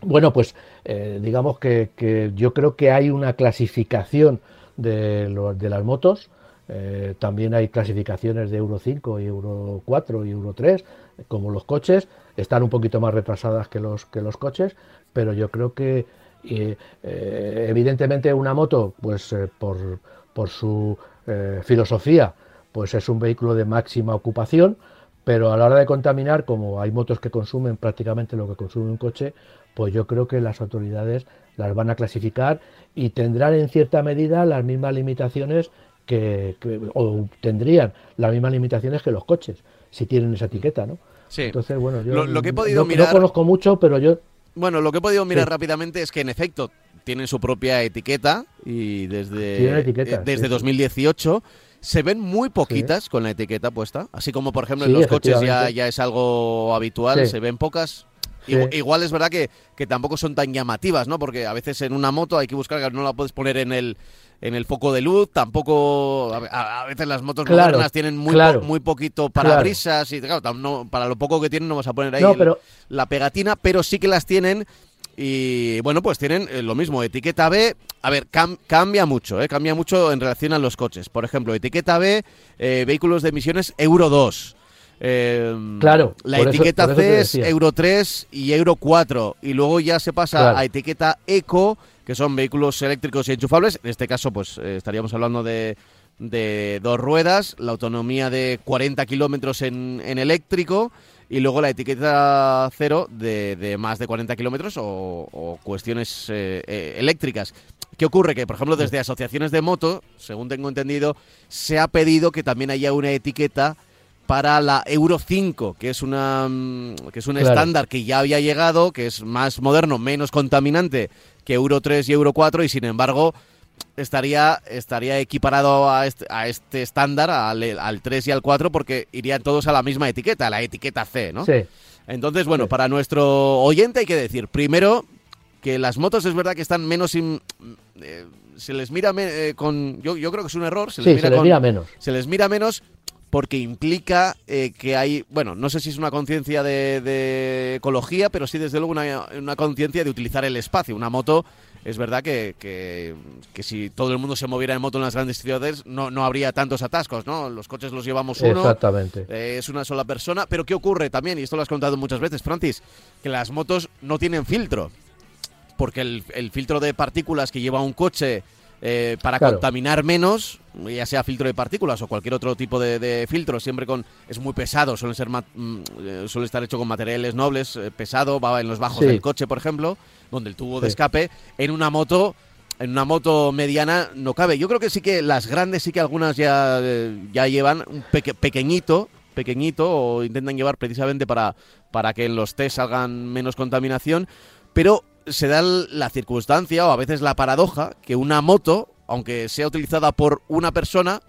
bueno, pues eh, digamos que, yo creo que hay una clasificación de, las motos. Eh, también hay clasificaciones de Euro 5 y Euro 4 y Euro 3, como los coches. Están un poquito más retrasadas que los, que los coches, pero yo creo que eh, evidentemente una moto, pues por, por, su filosofía, pues es un vehículo de máxima ocupación, pero a la hora de contaminar, como hay motos que consumen prácticamente lo que consume un coche, pues yo creo que las autoridades las van a clasificar y tendrán en cierta medida las mismas limitaciones que, o tendrían las mismas limitaciones que los coches, si tienen esa etiqueta, ¿no? Sí. Entonces, bueno, yo lo, que he podido mirar... no conozco mucho, pero yo... Bueno, lo que he podido mirar rápidamente es que en efecto tienen su propia etiqueta y desde, eh, desde 2018 se ven muy poquitas con la etiqueta puesta, así como por ejemplo en los coches ya, ya es algo habitual, se ven pocas, Igual, es verdad que, que, tampoco son tan llamativas, ¿no? Porque a veces en una moto hay que buscar que no la puedes poner en el en el foco de luz, tampoco a, veces las motos modernas tienen muy muy poquito parabrisas y claro, no, para lo poco que tienen no vas a poner ahí la pegatina, pero sí que las tienen y bueno, pues tienen eh, lo mismo, etiqueta B, a ver, cambia mucho, ¿eh? cambia mucho en relación a los coches. Por ejemplo, etiqueta B, eh, vehículos de emisiones Euro 2. Em, claro. La etiqueta C es Euro 3 y Euro 4. Y luego ya se pasa a etiqueta Eco, que son vehículos eléctricos y enchufables. En este caso, pues eh, estaríamos hablando de, de, dos ruedas, la autonomía de 40 kilómetros en, en, eléctrico. Y luego la etiqueta cero de, de más de 40 kilómetros o, cuestiones eh, eh, eléctricas. ¿Qué ocurre? Que, por ejemplo, desde asociaciones de moto, según tengo entendido, se ha pedido que también haya una etiqueta para la Euro 5, que es una mm, que es un estándar que ya había llegado, que es más moderno, menos contaminante que Euro 3 y Euro 4 y sin embargo estaría estaría equiparado a este, a este estándar al, al, 3 y al 4 porque irían todos a la misma etiqueta, la etiqueta C, ¿no? Sí. Entonces, bueno, para nuestro oyente hay que decir, primero que las motos es verdad que están menos eh, se les mira eh, con yo, yo creo que es un error, se les, mira, se les mira menos. Se les mira menos porque implica eh, que hay, bueno, no sé si es una conciencia de, ecología, pero sí desde luego una, conciencia de utilizar el espacio. Una moto, es verdad que, que, si todo el mundo se moviera en moto en las grandes ciudades, no, no habría tantos atascos, ¿no? Los coches los llevamos uno. Exactamente. Eh, es una sola persona. Pero ¿qué ocurre también? Y esto lo has contado muchas veces, Francis, que las motos no tienen filtro. Porque el, el filtro de partículas que lleva un coche eh, para contaminar menos, ya sea filtro de partículas o cualquier otro tipo de, filtro, siempre con es muy pesado, suele ser mm, eh, suele estar hecho con materiales nobles, eh, pesado, va en los bajos del coche, por ejemplo, donde el tubo de escape en una moto en una moto mediana no cabe. Yo creo que sí que las grandes sí que algunas ya, ya llevan un pequeñito, pequeñito o intentan llevar precisamente para, para que en los test salgan menos contaminación, pero se da la circunstancia o a veces la paradoja que una moto, aunque sea utilizada por una persona,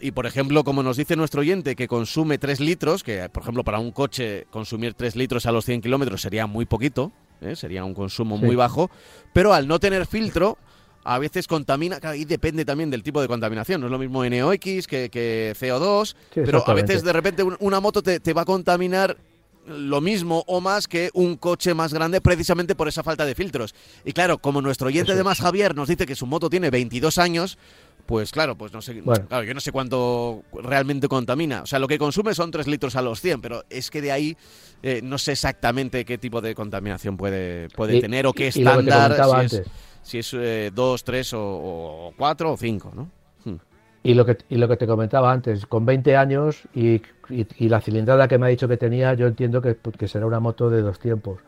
y por ejemplo, como nos dice nuestro oyente, que consume 3 litros, que por ejemplo para un coche consumir 3 litros a los 100 kilómetros sería muy poquito, ¿eh? sería un consumo muy bajo, pero al no tener filtro, a veces contamina, y depende también del tipo de contaminación, no es lo mismo NOx que, que CO2, pero a veces de repente una moto te, te va a contaminar lo mismo o más que un coche más grande precisamente por esa falta de filtros. Y claro, como nuestro oyente de más Javier nos dice que su moto tiene 22 años, pues claro, pues no sé, claro, yo no sé cuánto realmente contamina. O sea, lo que consume son 3 litros a los 100, pero es que de ahí eh, no sé exactamente qué tipo de contaminación puede, puede tener o qué estándar, si, es, 2, 3 eh, o 4 o 5, ¿no? Y lo, que, te comentaba antes, con 20 años y, la cilindrada que me ha dicho que tenía, yo entiendo que, será una moto de dos tiempos.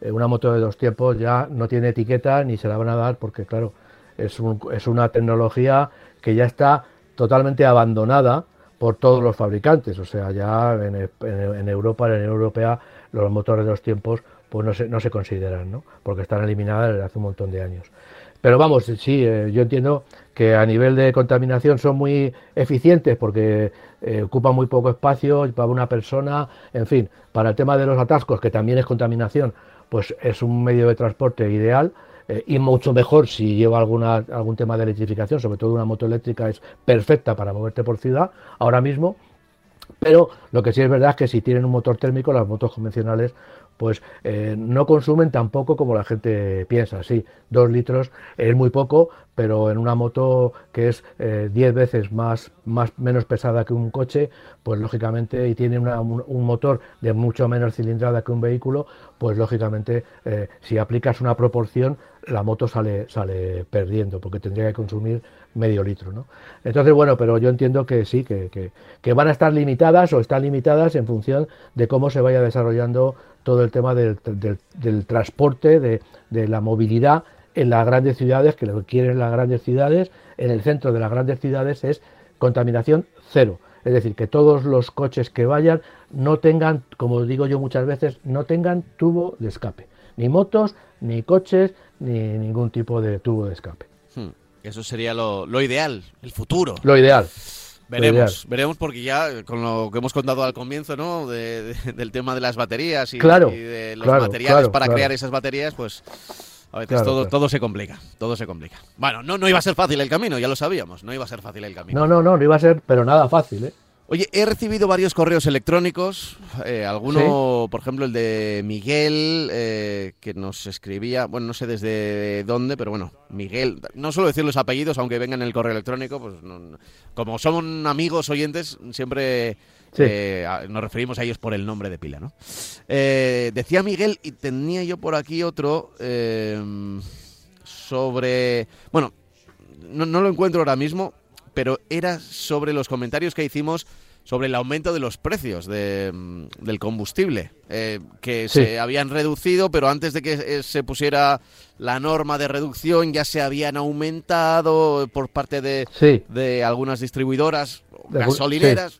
Eh, una moto de dos tiempos ya no tiene etiqueta ni se la van a dar porque, claro, es, una tecnología que ya está totalmente abandonada por todos los fabricantes. O sea, ya en, en, Europa, en la Unión Europea, los motores de dos tiempos pues no se, no se consideran, ¿no? porque están eliminadas desde hace un montón de años. Pero vamos, sí, eh, yo entiendo que a nivel de contaminación son muy eficientes porque eh, ocupan muy poco espacio para una persona, en fin, para el tema de los atascos, que también es contaminación, pues es un medio de transporte ideal eh, y mucho mejor si lleva algún tema de electrificación, sobre todo una moto eléctrica es perfecta para moverte por ciudad ahora mismo, pero lo que sí es verdad es que si tienen un motor térmico, las motos convencionales pues eh, no consumen tan poco como la gente piensa. Sí, dos litros es muy poco, pero en una moto que es eh, diez veces más, más menos pesada que un coche, pues lógicamente, y tiene un, motor de mucho menos cilindrada que un vehículo, pues lógicamente, eh, si aplicas una proporción, la moto sale, sale perdiendo, porque tendría que consumir medio litro. ¿no? Entonces, bueno, pero yo entiendo que sí, que, que, van a estar limitadas o están limitadas en función de cómo se vaya desarrollando todo el tema del, del, transporte, de, de, la movilidad en las grandes ciudades, que lo que quieren las grandes ciudades, en el centro de las grandes ciudades es contaminación cero. Es decir, que todos los coches que vayan no tengan, como digo yo muchas veces, no tengan tubo de escape. Ni motos, ni coches, ni ningún tipo de tubo de escape. Hmm. Eso sería lo, ideal, el futuro. Lo ideal. Veremos, veremos porque ya con lo que hemos contado al comienzo, ¿no? del tema de las baterías y, de los materiales para crear esas baterías, pues a veces todo, todo se complica, todo se complica. Bueno, no, no iba a ser fácil el camino, ya lo sabíamos, no iba a ser fácil el camino. No, no, no, no iba a ser, pero nada fácil, ¿eh? Oye, he recibido varios correos electrónicos, eh, alguno, por ejemplo, el de Miguel, eh, que nos escribía, bueno, no sé desde dónde, pero bueno, Miguel, no suelo decir los apellidos, aunque vengan en el correo electrónico, pues como son amigos oyentes, siempre eh, nos referimos a ellos por el nombre de pila, ¿no? decía Miguel, y tenía yo por aquí otro sobre, bueno, no, no lo encuentro ahora mismo, pero era sobre los comentarios que hicimos sobre el aumento de los precios de, mm, del combustible, eh, que se habían reducido, pero antes de que eh, se pusiera la norma de reducción ya se habían aumentado por parte de, de algunas distribuidoras gasolineras.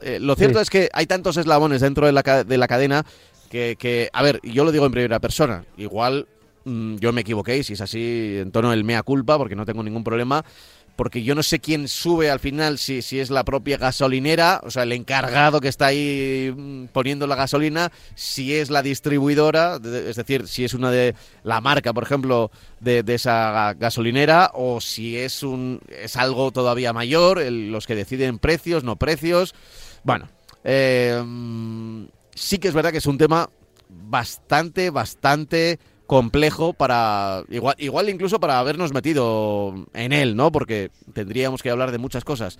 Eh, lo cierto es que hay tantos eslabones dentro de la, de la cadena que, que, a ver, yo lo digo en primera persona, igual mm, yo me equivoqué, si es así, en tono del mea culpa, porque no tengo ningún problema, porque yo no sé quién sube al final, si, si es la propia gasolinera, o sea, el encargado que está ahí mm, poniendo la gasolina, si es la distribuidora, es decir, si es una de la marca, por ejemplo, de, esa gasolinera, o si es, un, es algo todavía mayor, los que deciden precios, no precios. Bueno, eh, mm, sí que es verdad que es un tema bastante, bastante complejo para igual igual incluso para habernos metido en él, ¿no? Porque tendríamos que hablar de muchas cosas.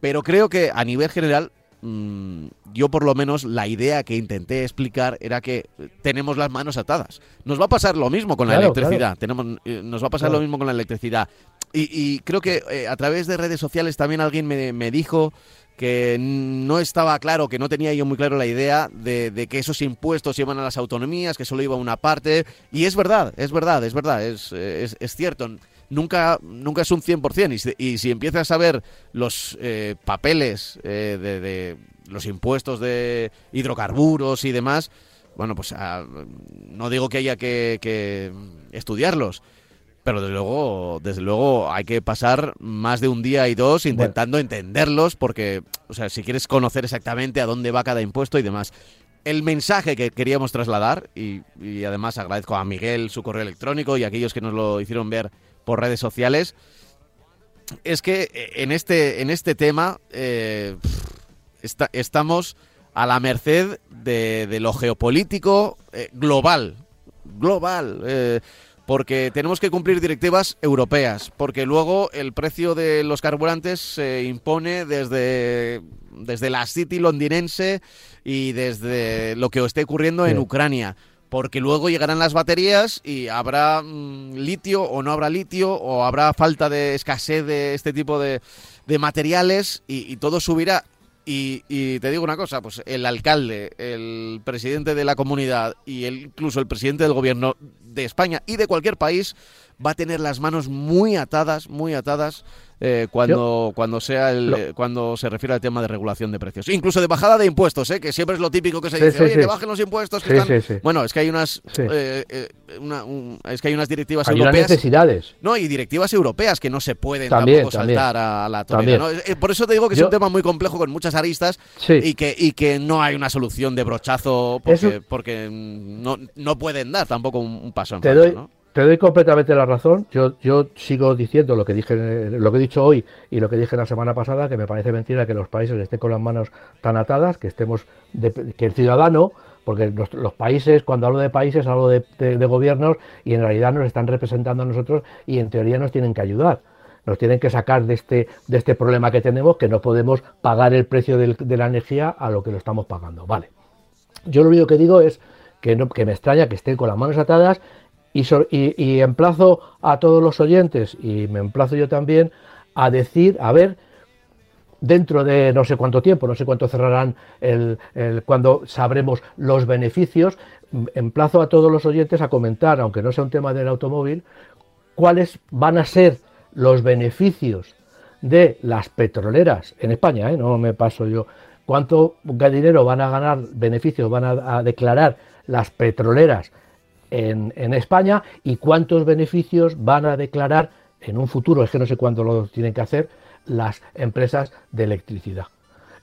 Pero creo que a nivel general mm, yo por lo menos la idea que intenté explicar era que tenemos las manos atadas. Nos va a pasar lo mismo con la electricidad. Tenemos, eh, nos va a pasar lo mismo con la electricidad. Y, creo que eh, a través de redes sociales también alguien me, me dijo que no estaba claro, que no tenía yo muy claro la idea de, que esos impuestos iban a las autonomías, que solo iba una parte. Y es verdad, es verdad, es verdad, es, es, cierto. Nunca, nunca es un 100%. Y y si empiezas a ver los eh, papeles eh, de, de, los impuestos de hidrocarburos y demás, bueno, pues ah, no digo que haya que estudiarlos, pero desde luego, desde luego hay que pasar más de un día y dos intentando entenderlos, porque, o sea, si quieres conocer exactamente a dónde va cada impuesto y demás. El mensaje que queríamos trasladar, y, y además agradezco a Miguel su correo electrónico y a aquellos que nos lo hicieron ver por redes sociales, es que eh, en este, en este tema eh, está- estamos a la merced de, de lo geopolítico eh, global. Global. eh, porque tenemos que cumplir directivas europeas, porque luego el precio de los carburantes se impone desde, desde la City londinense y desde lo que esté ocurriendo en. Ucrania. Porque luego llegarán las baterías y habrá mm, litio o no habrá litio o habrá falta de escasez de este tipo de, de materiales y, y todo subirá. Y, y te digo una cosa, pues el alcalde, el presidente de la comunidad y incluso el presidente del gobierno de España y de cualquier país va a tener las manos muy atadas, muy atadas eh, cuando, cuando sea el, eh, cuando se refiere al tema de regulación de precios. Incluso de bajada de impuestos, ¿eh? que siempre es lo típico que se Sí, dice, sí, oye, sí. que bajen los impuestos. Que están... Bueno, es que hay unas, eh, eh, una- un- es que hay unas directivas Hay unas europeas. necesidades. No, y directivas europeas que no se pueden También, tampoco también. saltar a la. Eh, Por eso te digo que es un tema muy complejo con muchas aristas y, que, y que no hay una solución de brochazo porque, Eso- porque no, no pueden dar tampoco un, un paso en Te falso, doy, ¿no? Te doy completamente la razón. Yo, yo sigo diciendo lo que dije, lo que he dicho hoy y lo que dije la semana pasada, que me parece mentira que los países estén con las manos tan atadas, que estemos, de- que el ciudadano, porque los, países, cuando hablo de países, hablo de, gobiernos y en realidad nos están representando a nosotros y en teoría nos tienen que ayudar. Nos tienen que sacar de este, de este problema que tenemos, que no podemos pagar el precio de la energía a lo que lo estamos pagando. Vale. Yo lo único que digo es que, no, que me extraña que estén con las manos atadas y, emplazo a todos los oyentes y me emplazo yo también a decir, a ver, dentro de no sé cuánto tiempo, no sé cuánto cerrarán el, cuando sabremos los beneficios, emplazo a todos los oyentes a comentar, aunque no sea un tema del automóvil, cuáles van a ser los beneficios de las petroleras en España, ¿eh? no me paso yo, cuánto dinero van a ganar, beneficios van a declarar las petroleras en, en España y cuántos beneficios van a declarar en un futuro, es que no sé cuándo lo tienen que hacer, las empresas de electricidad.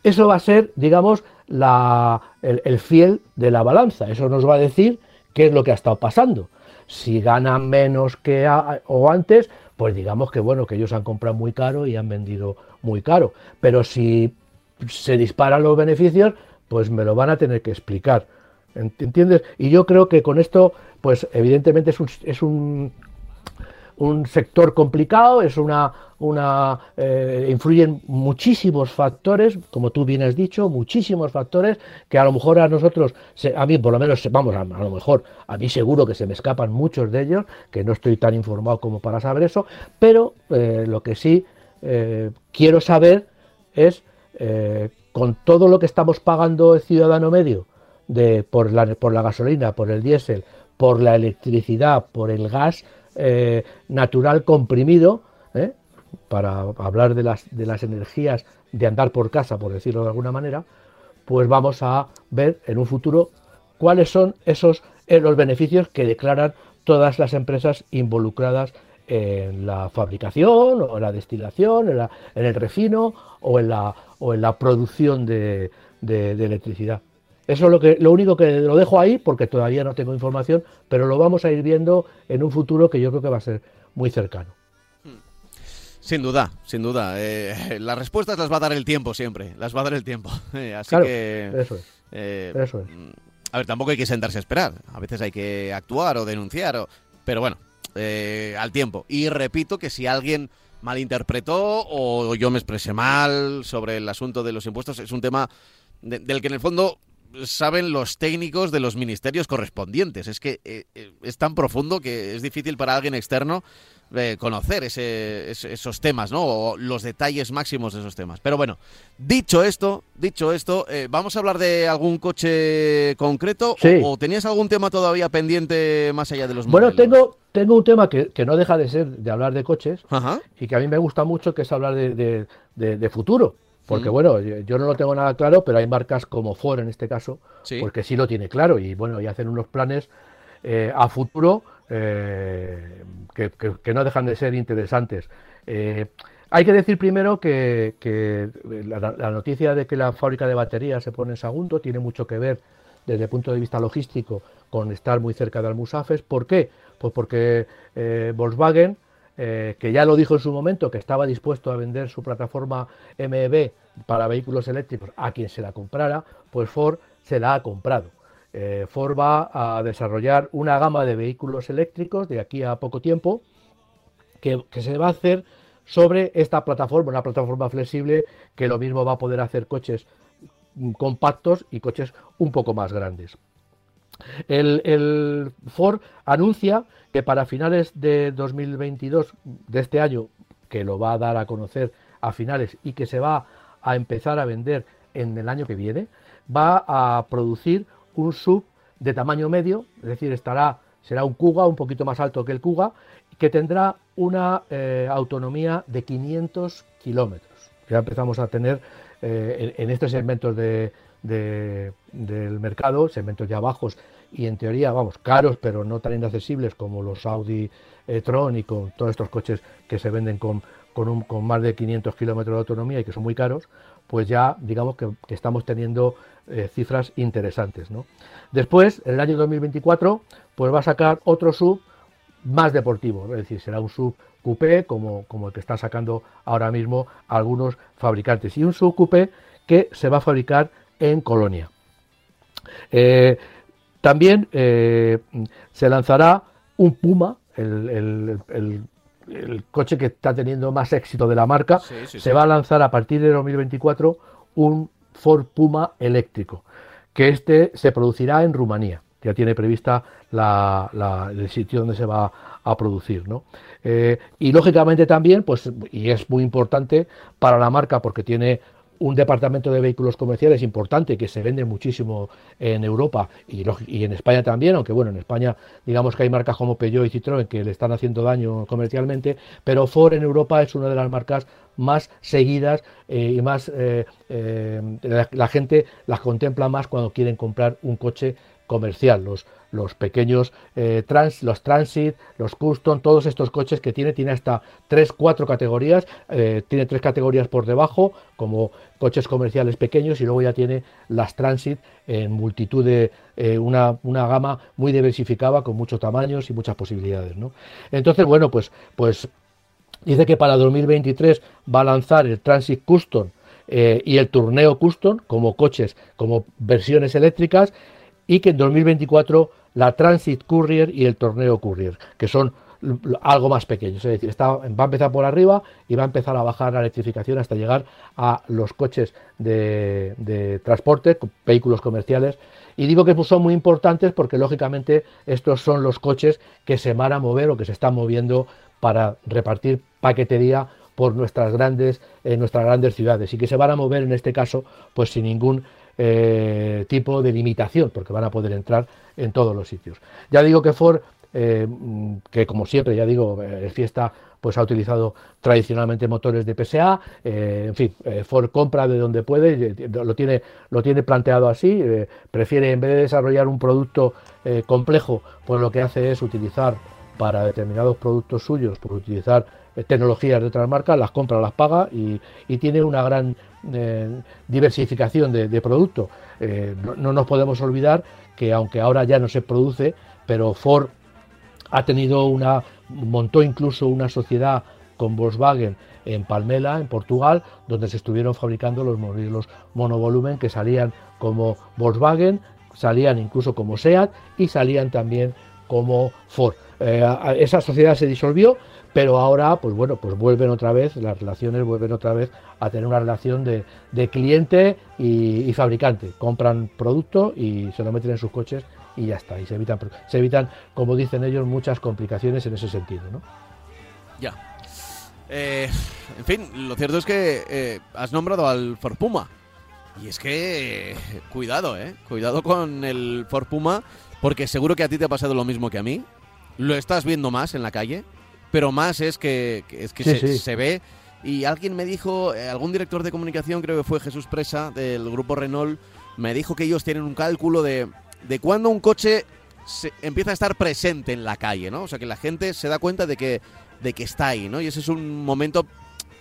Eso va a ser, digamos, la- el, el fiel de la balanza. Eso nos va a decir qué es lo que ha estado pasando. Si ganan menos que o antes, pues digamos que bueno, que ellos han comprado muy caro y han vendido muy caro. Pero si se disparan los beneficios, pues me lo van a tener que explicar. Ent- ¿Entiendes? Y yo creo que con esto, pues evidentemente es un, es un, sector complicado, es una, una eh, influyen muchísimos factores, como tú bien has dicho, muchísimos factores que a lo mejor a nosotros, a mí por lo menos, vamos, a, a lo mejor, a mí seguro que se me escapan muchos de ellos, que no estoy tan informado como para saber eso, pero eh, lo que sí eh, quiero saber es, con todo lo que estamos pagando el ciudadano medio, de, por, la, por la gasolina, por el diésel, por la electricidad, por el gas eh, natural comprimido, ¿eh? para hablar de las, energías de andar por casa, por decirlo de alguna manera, pues vamos a ver en un futuro cuáles son esos eh, los beneficios que declaran todas las empresas involucradas en la fabricación o en la destilación, en, el refino o en la, producción de electricidad. Eso es lo, que, lo único que lo dejo ahí porque todavía no tengo información, pero lo vamos a ir viendo en un futuro que yo creo que va a ser muy cercano. Sin duda, sin duda. Eh, las respuestas las va a dar el tiempo siempre, las va a dar el tiempo. Eh, así Claro, que... eso es. eh, Eso es. mm, A ver, tampoco hay que sentarse a esperar. A veces hay que actuar o denunciar. o- Pero bueno, al tiempo. Y repito que si alguien malinterpretó o yo me expresé mal sobre el asunto de los impuestos, es un tema de- del que en el fondo saben los técnicos de los ministerios correspondientes. Es que eh, eh, es tan profundo que es difícil para alguien externo eh, conocer ese- esos temas, ¿no? O los detalles máximos de esos temas. Pero bueno, dicho esto, dicho esto, eh, vamos a hablar de algún coche concreto Sí. o, o tenías algún tema todavía pendiente más allá de los Bueno, modelos? tengo, tengo un tema que, que no deja de ser de hablar de coches Ajá. y que a mí me gusta mucho, que es hablar de, de- de- de futuro. Porque Mm. bueno, yo no lo tengo nada claro, pero hay marcas como Ford en este caso, Sí. porque sí lo tiene claro y bueno, y hacen unos planes eh, a futuro eh, que, que- que no dejan de ser interesantes. Eh, hay que decir primero que, que la, la noticia de que la fábrica de baterías se pone en Sagunto tiene mucho que ver desde el punto de vista logístico con estar muy cerca de Almusafes. ¿Por qué? Pues porque eh, Volkswagen, eh, que ya lo dijo en su momento, que estaba dispuesto a vender su plataforma MEB para vehículos eléctricos a quien se la comprara, pues Ford se la ha comprado. Eh, Ford va a desarrollar una gama de vehículos eléctricos de aquí a poco tiempo que, se va a hacer sobre esta plataforma, una plataforma flexible que lo mismo va a poder hacer coches compactos y coches un poco más grandes. El, Ford anuncia que para finales de 2022 de este año, que lo va a dar a conocer a finales y que se va a empezar a vender en el año que viene, va a producir un sub de tamaño medio, es decir, estará será un Kuga un poquito más alto que el Kuga, que tendrá una eh, autonomía de 500 kilómetros. Ya empezamos a tener eh, en, en estos segmentos de, de- del mercado, segmentos ya bajos y en teoría, vamos, caros, pero no tan inaccesibles como los Audi eh, Tron y con todos estos coches que se venden con, con, un- con más de 500 kilómetros de autonomía y que son muy caros, pues ya digamos que, estamos teniendo eh, cifras interesantes. Después, en el año 2024, pues va a sacar otro sub más deportivo, es decir, será un sub coupé como, como el que están sacando ahora mismo algunos fabricantes y un sub coupé que se va a fabricar en Colonia. Eh, también eh, se lanzará un Puma, el, el- el- el coche que está teniendo más éxito de la marca. Sí, sí, se sí. va a lanzar a partir de 2024 un Ford Puma eléctrico, que este se producirá en Rumanía. Ya tiene prevista la- la- el sitio donde se va a producir, ¿no? Eh, y lógicamente también, pues, y es muy importante para la marca porque tiene un departamento de vehículos comerciales importante que se vende muchísimo en Europa y, en España también, aunque bueno, en España digamos que hay marcas como Peugeot y Citroën que le están haciendo daño comercialmente, pero Ford en Europa es una de las marcas más seguidas eh, y más eh, eh, la gente las contempla más cuando quieren comprar un coche comercial, los, los pequeños eh, trans, los Transit, los Custom, todos estos coches que tiene, tiene hasta 3, 4 categorías, eh, tiene tres categorías por debajo, como coches comerciales pequeños, y luego ya tiene las Transit en multitud de, eh, una, una gama muy diversificada, con muchos tamaños y muchas posibilidades. ¿no? Entonces, bueno, pues, pues Dice que para 2023 va a lanzar el Transit Custom y el Tourneo Custom como coches, como versiones eléctricas y que en 2024 la Transit Courier y el Torneo Courier, que son algo más pequeños, es decir, va a empezar por arriba y va a empezar a bajar la electrificación hasta llegar a los coches de, de transporte, vehículos comerciales. Y digo que son muy importantes porque lógicamente estos son los coches que se van a mover o que se están moviendo para repartir paquetería por nuestras grandes, nuestras grandes ciudades y que se van a mover en este caso pues sin ningún eh, tipo de limitación porque van a poder entrar en todos los sitios. Ya digo que Ford, eh, que como siempre ya digo, eh, Fiesta pues ha utilizado tradicionalmente motores de PSA, en fin, Ford compra de donde puede, lo tiene, lo tiene planteado así, prefiere en vez de desarrollar un producto complejo, pues lo que hace es utilizar para determinados productos suyos, por utilizar tecnologías de otras marcas, las compra, las paga y, tiene una gran eh, diversificación de, de producto. Eh, no, no nos podemos olvidar que aunque ahora ya no se produce, pero Ford ha tenido una, montó incluso una sociedad con Volkswagen en Palmela, en Portugal, donde se estuvieron fabricando los modelos monovolumen que salían como Volkswagen, salían incluso como SEAT y salían también como Ford. Eh, esa sociedad se disolvió, pero ahora, pues bueno, pues vuelven otra vez, las relaciones vuelven otra vez a tener una relación de, de cliente y, fabricante. Compran producto y se lo meten en sus coches y ya está. Y se evitan, se evitan, como dicen ellos, muchas complicaciones en ese sentido, ¿no? Ya. Eh, en fin, lo cierto es que eh, has nombrado al Ford Puma. Y es que, cuidado, eh. Cuidado con el Ford Puma, porque seguro que a ti te ha pasado lo mismo que a mí. Lo estás viendo más en la calle, pero más es que, es que Sí, se, sí. se ve Y alguien me dijo, eh, algún director de comunicación, creo que fue Jesús Presa, del grupo Renault, me dijo que ellos tienen un cálculo de, de cuándo un coche se, empieza a estar presente en la calle, ¿no? O sea, que la gente se da cuenta de que, de que está ahí, ¿no? Y ese es un momento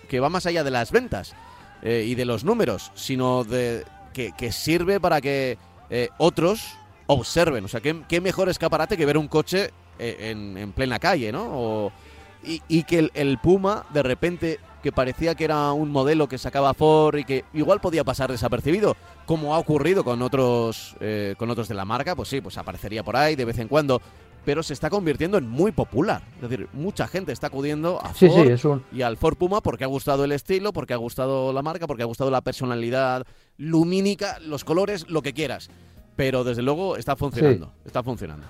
que va más allá de las ventas eh, y de los números, sino de que, que sirve para que eh, otros observen. O sea, ¿qué, qué mejor escaparate que ver un coche eh, en, en plena calle, ¿no? O- y, y que el, el Puma, de repente, que parecía que era un modelo que sacaba Ford y que igual podía pasar desapercibido, como ha ocurrido con otros, eh, con otros de la marca, pues sí, pues aparecería por ahí de vez en cuando, pero se está convirtiendo en muy popular. Es decir, mucha gente está acudiendo a Ford sí, es un, y al Ford Puma porque ha gustado el estilo, porque ha gustado la marca, porque ha gustado la personalidad lumínica, los colores, lo que quieras. Pero desde luego está funcionando, está funcionando.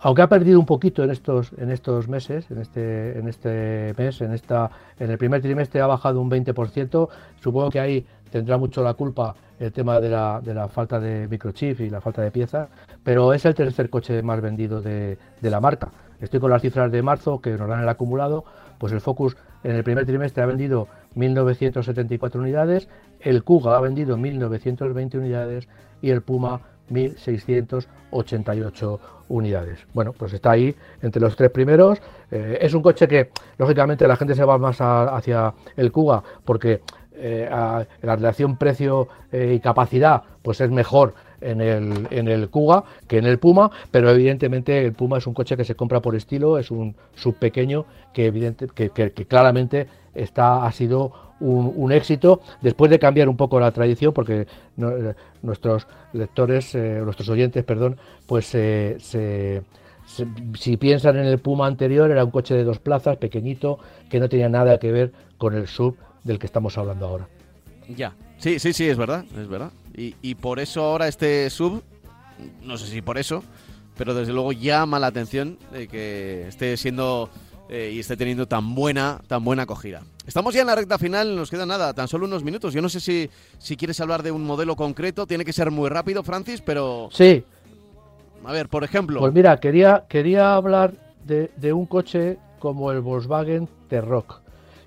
Aunque ha perdido un poquito en estos en estos meses, en este en este mes, en esta en el primer trimestre ha bajado un 20%, supongo que ahí tendrá mucho la culpa el tema de la, de la falta de microchip y la falta de piezas, pero es el tercer coche más vendido de, de la marca. Estoy con las cifras de marzo que nos dan el acumulado, pues el Focus en el primer trimestre ha vendido 1.974 unidades, el Kuga ha vendido 1.920 unidades y el Puma 1.688 unidades. Bueno, pues está ahí entre los tres primeros. Eh, es un coche que, lógicamente, la gente se va más hacia el Kuga porque eh, a- la relación precio eh, y capacidad pues es mejor en el, en el que en el Puma, pero evidentemente el Puma es un coche que se compra por estilo, es un sub pequeño que, evidente, que- que claramente está, ha sido un, un éxito después de cambiar un poco la tradición, porque no- eh, nuestros lectores, eh, nuestros oyentes, perdón, pues eh, se, se- si piensan en el Puma anterior, era un coche de dos plazas, pequeñito, que no tenía nada que ver con el sub del que estamos hablando ahora. Ya. Sí, sí, sí, es verdad, es verdad. Y, y por eso ahora este sub, no sé si por eso, pero desde luego llama la atención de que esté siendo eh, y esté teniendo tan buena, tan buena acogida. Estamos ya en la recta final, nos queda nada, tan solo unos minutos. Yo no sé si, si quieres hablar de un modelo concreto, tiene que ser muy rápido, Francis, pero Sí, a ver, por ejemplo, Pues mira, quería, quería hablar de, de un coche como el Volkswagen T-Roc.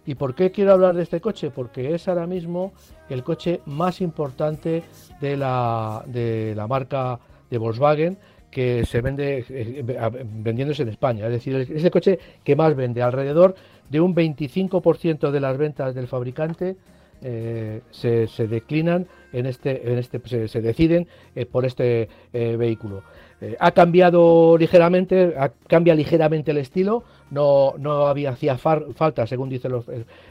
¿Y por qué quiero hablar de este coche? Porque es ahora mismo el coche más importante de la, de la marca de Volkswagen que se vende eh, a- vendiéndose en España. Es decir, es el coche que más vende, alrededor de un 25% de las ventas del fabricante eh, se, declinan en este, en este se, deciden eh, por este eh, vehículo. Eh, ha cambiado ligeramente, cambia ligeramente el estilo, no, no había hacía falta, según dicen los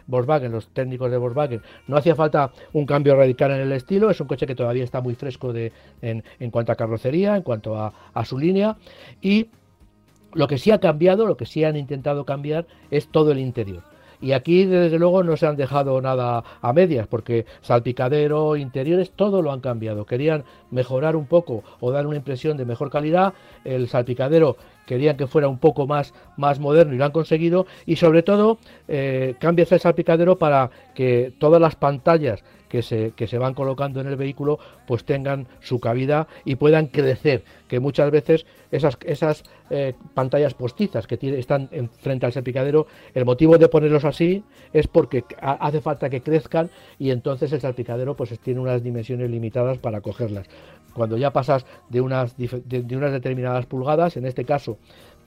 Volkswagen, los técnicos de Volkswagen, no hacía falta un cambio radical en el estilo, es un coche que todavía está muy fresco de, en, en cuanto a carrocería, en cuanto a su línea, y lo que sí ha cambiado, lo que sí han intentado cambiar es todo el interior. Y aquí, desde luego, no se han dejado nada a medias, porque salpicadero, interiores, todo lo han cambiado. Querían mejorar un poco o dar una impresión de mejor calidad. El salpicadero querían que fuera un poco más, más moderno y lo han conseguido. Y sobre todo, eh, cambia el salpicadero para que todas las pantallas que se, que se van colocando en el vehículo pues tengan su cabida y puedan crecer, que muchas veces esas, esas eh, pantallas postizas que están en, frente al salpicadero, el motivo de ponerlos así es porque ha- hace falta que crezcan y entonces el salpicadero pues tiene unas dimensiones limitadas para cogerlas. Cuando ya pasas de unas, de unas determinadas pulgadas, en este caso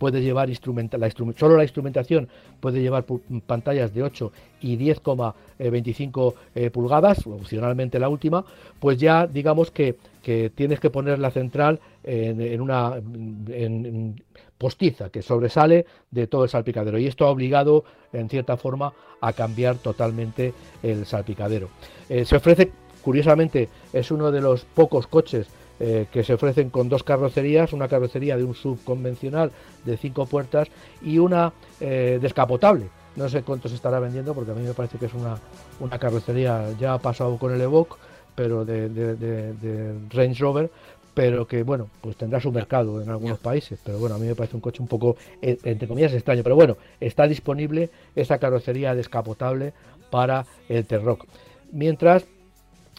puede llevar instrumenta, la solo la instrumentación puede llevar pantallas de 8 y 10,25 eh, pulgadas, opcionalmente la última, pues ya digamos que, que tienes que poner la central en, una en postiza que sobresale de todo el salpicadero y esto ha obligado en cierta forma a cambiar totalmente el salpicadero. Eh, se ofrece, curiosamente, es uno de los pocos coches eh, que se ofrecen con dos carrocerías, una carrocería de un sub convencional de cinco puertas y una eh, descapotable. No sé cuánto se estará vendiendo porque a mí me parece que es una, una carrocería, ya ha pasado con el Evoque, pero de, de- de- de Range Rover, pero que bueno, pues tendrá su mercado en algunos países. Pero bueno, a mí me parece un coche un poco, entre comillas, extraño. Pero bueno, está disponible esa carrocería descapotable para el T-Roc. Mientras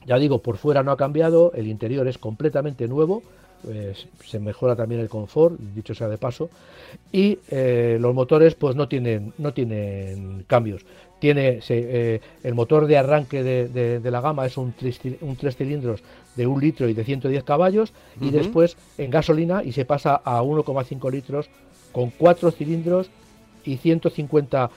ya digo, por fuera no ha cambiado, el interior es completamente nuevo, eh, se mejora también el confort, dicho sea de paso, y eh, los motores pues no tienen, no tienen cambios. Tiene eh, el motor de arranque de, la gama es un, un tres cilindros de un litro y de 110 caballos y después en gasolina y se pasa a 1,5 litros con cuatro cilindros y 150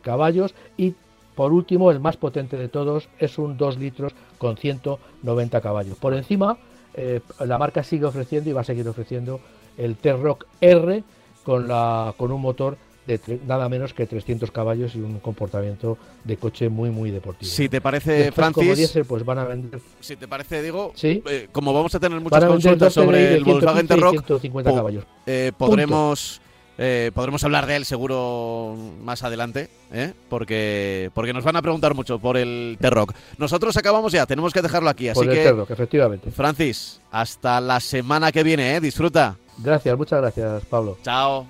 caballos y por último el más potente de todos es un 2 litros con 190 caballos. Por encima eh, la marca sigue ofreciendo y va a seguir ofreciendo el T-Rock R con, la, con un motor de nada menos que 300 caballos y un comportamiento de coche muy muy deportivo. Si te parece, Francis, pues van a vender. Si te parece, digo, eh, como vamos a tener muchas consultas sobre el Volkswagen T-Rock, caballos. Eh, podremos eh, podremos hablar de él seguro más adelante, ¿eh? porque, porque nos van a preguntar mucho por el T-Rock. Nosotros acabamos ya, tenemos que dejarlo aquí. Así por el que, T-Rock, efectivamente. Francis, hasta la semana que viene, ¿eh? disfruta. Gracias, muchas gracias, Pablo. Chao.